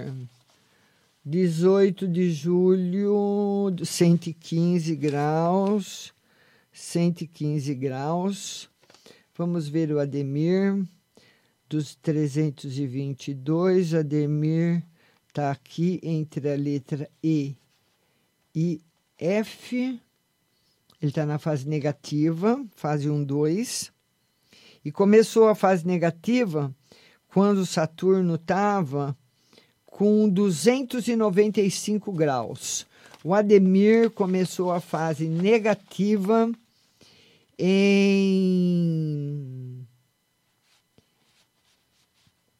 18 de julho, 115 graus. 115 graus. Vamos ver o Ademir dos 322. Ademir está aqui entre a letra E e F. Ele está na fase negativa, fase 1, 2. E começou a fase negativa quando Saturno estava com 295 graus. O Ademir começou a fase negativa em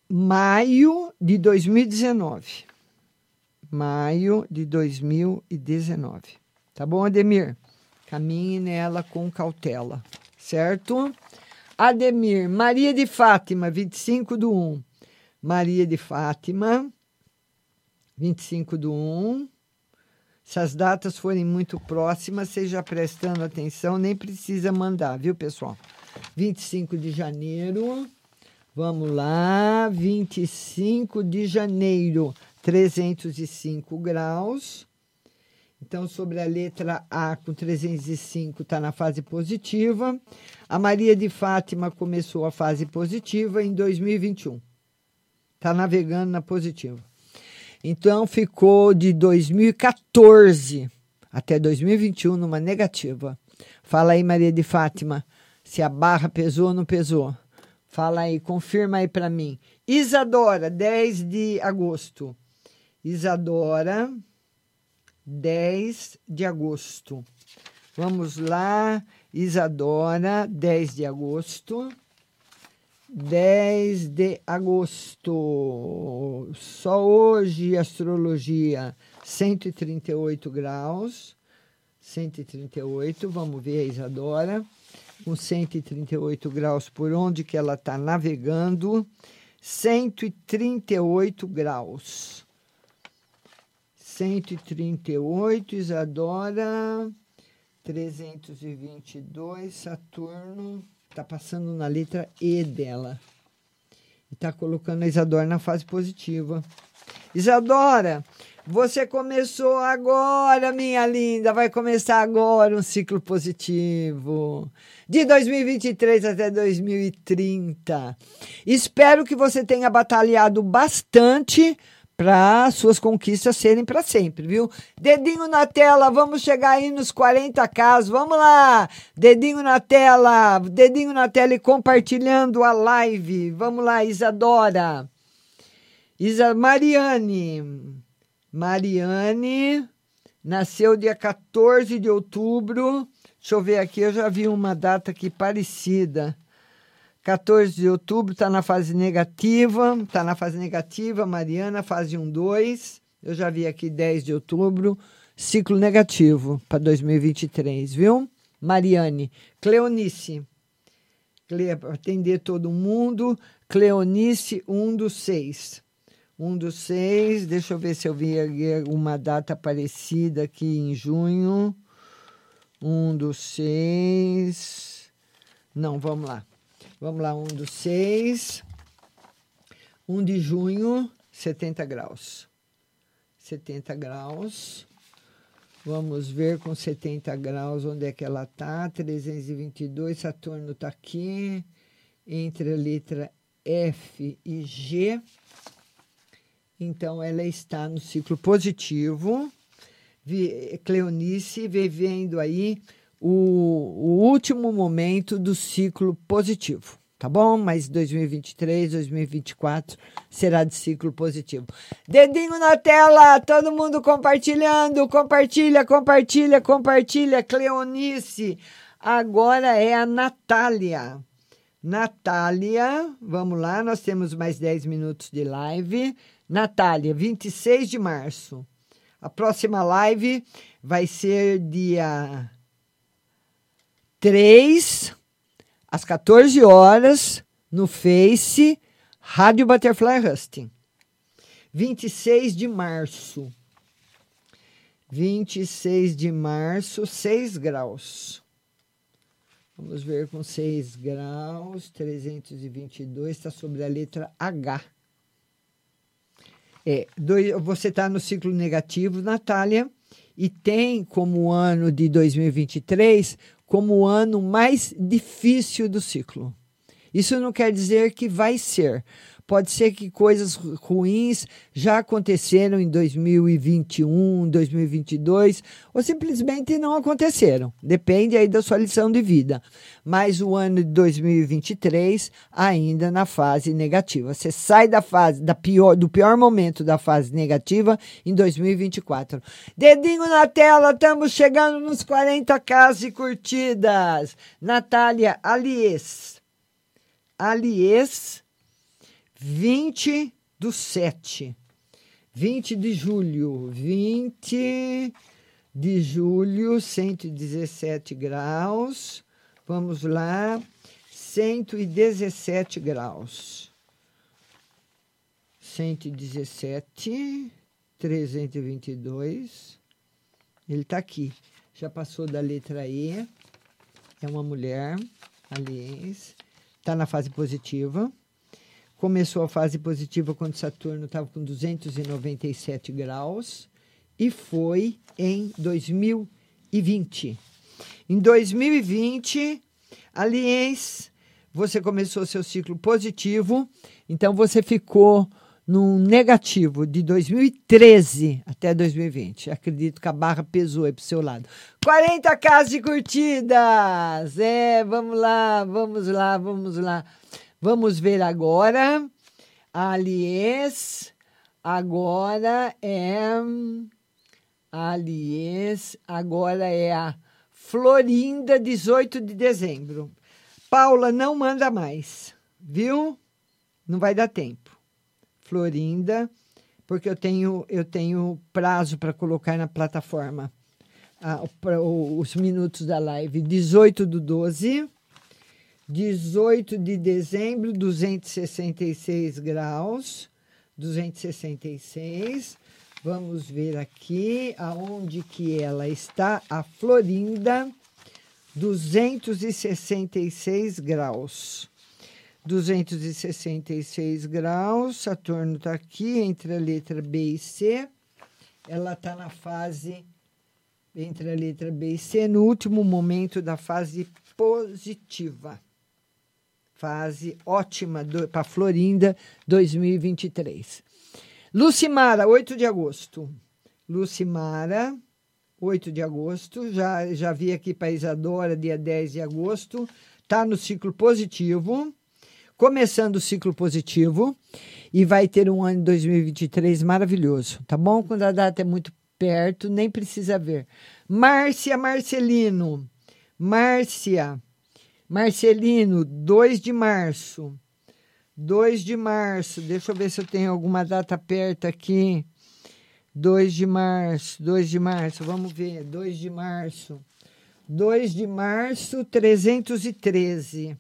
maio de 2019. Maio de 2019. Tá bom, Ademir? Caminhe nela com cautela, certo? Ademir, Maria de Fátima, 25 do 1. Maria de Fátima, 25 do 1. Se as datas forem muito próximas, seja prestando atenção, nem precisa mandar, viu, pessoal? 25 de janeiro. Vamos lá, 25 de janeiro, 305 graus. Então, sobre a letra A com 305 está na fase positiva. A Maria de Fátima começou a fase positiva em 2021. Está navegando na positiva. Então ficou de 2014 até 2021 numa negativa. Fala aí, Maria de Fátima, se a barra pesou ou não pesou. Fala aí, confirma aí para mim. Isadora, 10 de agosto. Isadora, 10 de agosto. Vamos lá, Isadora, 10 de agosto. 10 de agosto. Só hoje, astrologia, 138 graus. 138, vamos ver a Isadora. Com 138 graus, por onde que ela está navegando? 138 graus. 138, Isadora. 322, Saturno. Tá passando na letra E dela. Está colocando a Isadora na fase positiva. Isadora, você começou agora, minha linda. Vai começar agora um ciclo positivo. De 2023 até 2030. Espero que você tenha batalhado bastante para suas conquistas serem para sempre, viu? Dedinho na tela, vamos chegar aí nos 40 casos, vamos lá! Dedinho na tela, dedinho na tela e compartilhando a live. Vamos lá, Isadora. Isa Mariane. Mariane nasceu dia 14 de outubro. Deixa eu ver aqui, eu já vi uma data aqui parecida. 14 de outubro está na fase negativa, está na fase negativa, Mariana, fase 1, 2. Eu já vi aqui 10 de outubro, ciclo negativo para 2023, viu? Mariane, Cleonice, Cle, atender todo mundo, Cleonice, 1 do 6. 1 do 6, deixa eu ver se eu vi uma data parecida aqui em junho. 1 do 6. Não, vamos lá. Vamos lá, 1 do 6. 1 de junho, 70 graus. 70 graus. Vamos ver com 70 graus onde é que ela está. 322, Saturno está aqui, entre a letra F e G. Então, ela está no ciclo positivo. Cleonice vivendo aí o, o último momento do ciclo positivo tá bom? Mas 2023, 2024 será de ciclo positivo. Dedinho na tela, todo mundo compartilhando, compartilha, compartilha, compartilha. Cleonice, agora é a Natália. Natália, vamos lá, nós temos mais 10 minutos de live. Natália, 26 de março. A próxima live vai ser dia 3, às 14 horas, no Face, Rádio Butterfly Husting. 26 de março. 26 de março, 6 graus. Vamos ver com 6 graus, 322, está sobre a letra H. É, dois, você está no ciclo negativo, Natália, e tem como ano de 2023 como o ano mais difícil do ciclo. Isso não quer dizer que vai ser. Pode ser que coisas ruins já aconteceram em 2021, 2022, ou simplesmente não aconteceram. Depende aí da sua lição de vida. Mas o ano de 2023 ainda na fase negativa. Você sai da fase da pior, do pior momento da fase negativa em 2024. Dedinho na tela, estamos chegando nos 40k de curtidas. Natália Alies. Alies 20 do 7. 20 de julho. 20 de julho, 117 graus. Vamos lá. 117 graus. 117, 322. Ele está aqui. Já passou da letra E. É uma mulher, aliás. Está na fase positiva. Começou a fase positiva quando Saturno estava com 297 graus e foi em 2020. Em 2020, aliás, você começou seu ciclo positivo, então você ficou num negativo de 2013 até 2020. Acredito que a barra pesou aí pro seu lado. 40 casas de curtidas! É, vamos lá, vamos lá, vamos lá. Vamos ver agora. Alies, agora é. Alies, agora é a Florinda, 18 de dezembro. Paula, não manda mais, viu? Não vai dar tempo. Florinda, porque eu tenho, eu tenho prazo para colocar na plataforma ah, os minutos da live. 18 do 12. 18 de dezembro, 266 graus. 266. Vamos ver aqui aonde que ela está. A Florinda, 266 graus. 266 graus. Saturno está aqui entre a letra B e C. Ela está na fase entre a letra B e C, no último momento da fase positiva. Fase ótima para Florinda 2023. Lucimara, 8 de agosto. Lucimara, 8 de agosto. Já, já vi aqui para Isadora, dia 10 de agosto. Está no ciclo positivo começando o ciclo positivo e vai ter um ano 2023 maravilhoso, tá bom? Quando a data é muito perto, nem precisa ver. Márcia Marcelino, Márcia Marcelino, 2 de março. 2 de março, deixa eu ver se eu tenho alguma data perto aqui. 2 de março, 2 de março, vamos ver, 2 de março. 2 de março, 313.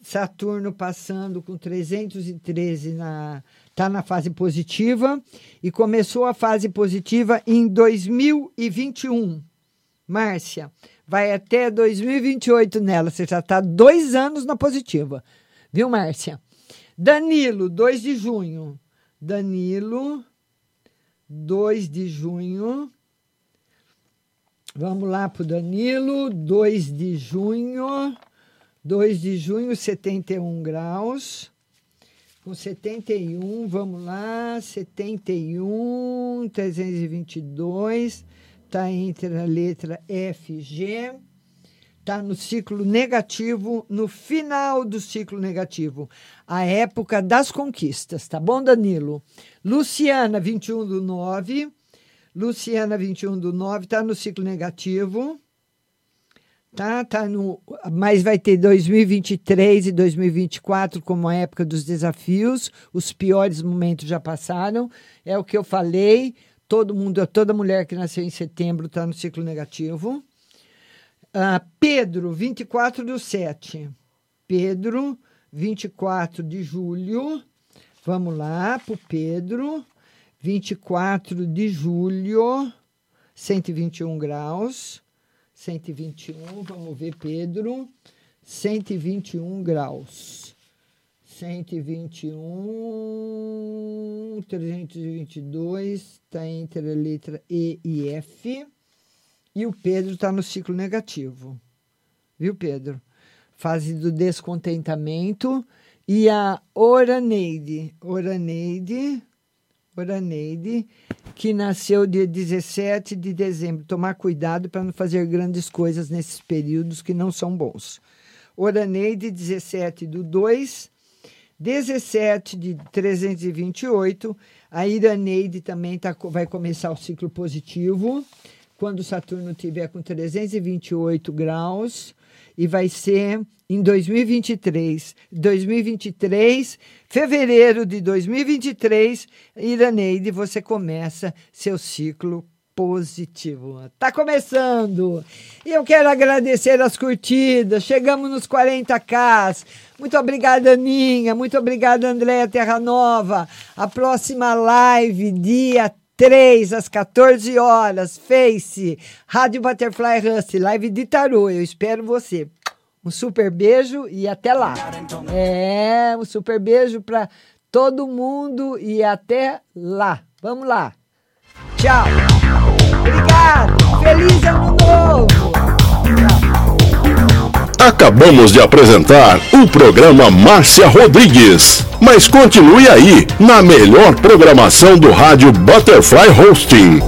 Saturno passando com 313 na está na fase positiva e começou a fase positiva em 2021. Márcia, vai até 2028 nela. Você já está dois anos na positiva. Viu, Márcia? Danilo, 2 de junho. Danilo, 2 de junho. Vamos lá para o Danilo, 2 de junho. 2 de junho, 71 graus. Com 71, vamos lá, 71, 322, está entre a letra F, G, está no ciclo negativo, no final do ciclo negativo, a época das conquistas, tá bom, Danilo? Luciana, 21 do 9, Luciana, 21 do 9, está no ciclo negativo, Tá, tá no, mas vai ter 2023 e 2024 como a época dos desafios. Os piores momentos já passaram. É o que eu falei. Todo mundo, toda mulher que nasceu em setembro está no ciclo negativo. Uh, Pedro, 24 do 7. Pedro, 24 de julho. Vamos lá para o Pedro. 24 de julho, 121 graus. 121, vamos ver, Pedro, 121 graus. 121, 322, está entre a letra E e F. E o Pedro está no ciclo negativo. Viu, Pedro? Fase do descontentamento. E a Oraneide. Oraneide Oraneide, que nasceu dia 17 de dezembro. Tomar cuidado para não fazer grandes coisas nesses períodos que não são bons. Oraneide, 17 do 2, 17 de 328. A Iraneide também tá, vai começar o ciclo positivo, quando Saturno tiver com 328 graus e vai ser em 2023. 2023, fevereiro de 2023, Iraneide, você começa seu ciclo positivo. Tá começando! E eu quero agradecer as curtidas. Chegamos nos 40k. Muito obrigada, Aninha. Muito obrigada, Andréa Terra Nova. A próxima live, dia 3 às 14 horas, Face, Rádio Butterfly Hustle, live de tarô. Eu espero você. Um super beijo e até lá. É, um super beijo para todo mundo e até lá. Vamos lá. Tchau. Obrigado. Feliz ano novo. Acabamos de apresentar o programa Márcia Rodrigues. Mas continue aí, na melhor programação do rádio Butterfly Hosting.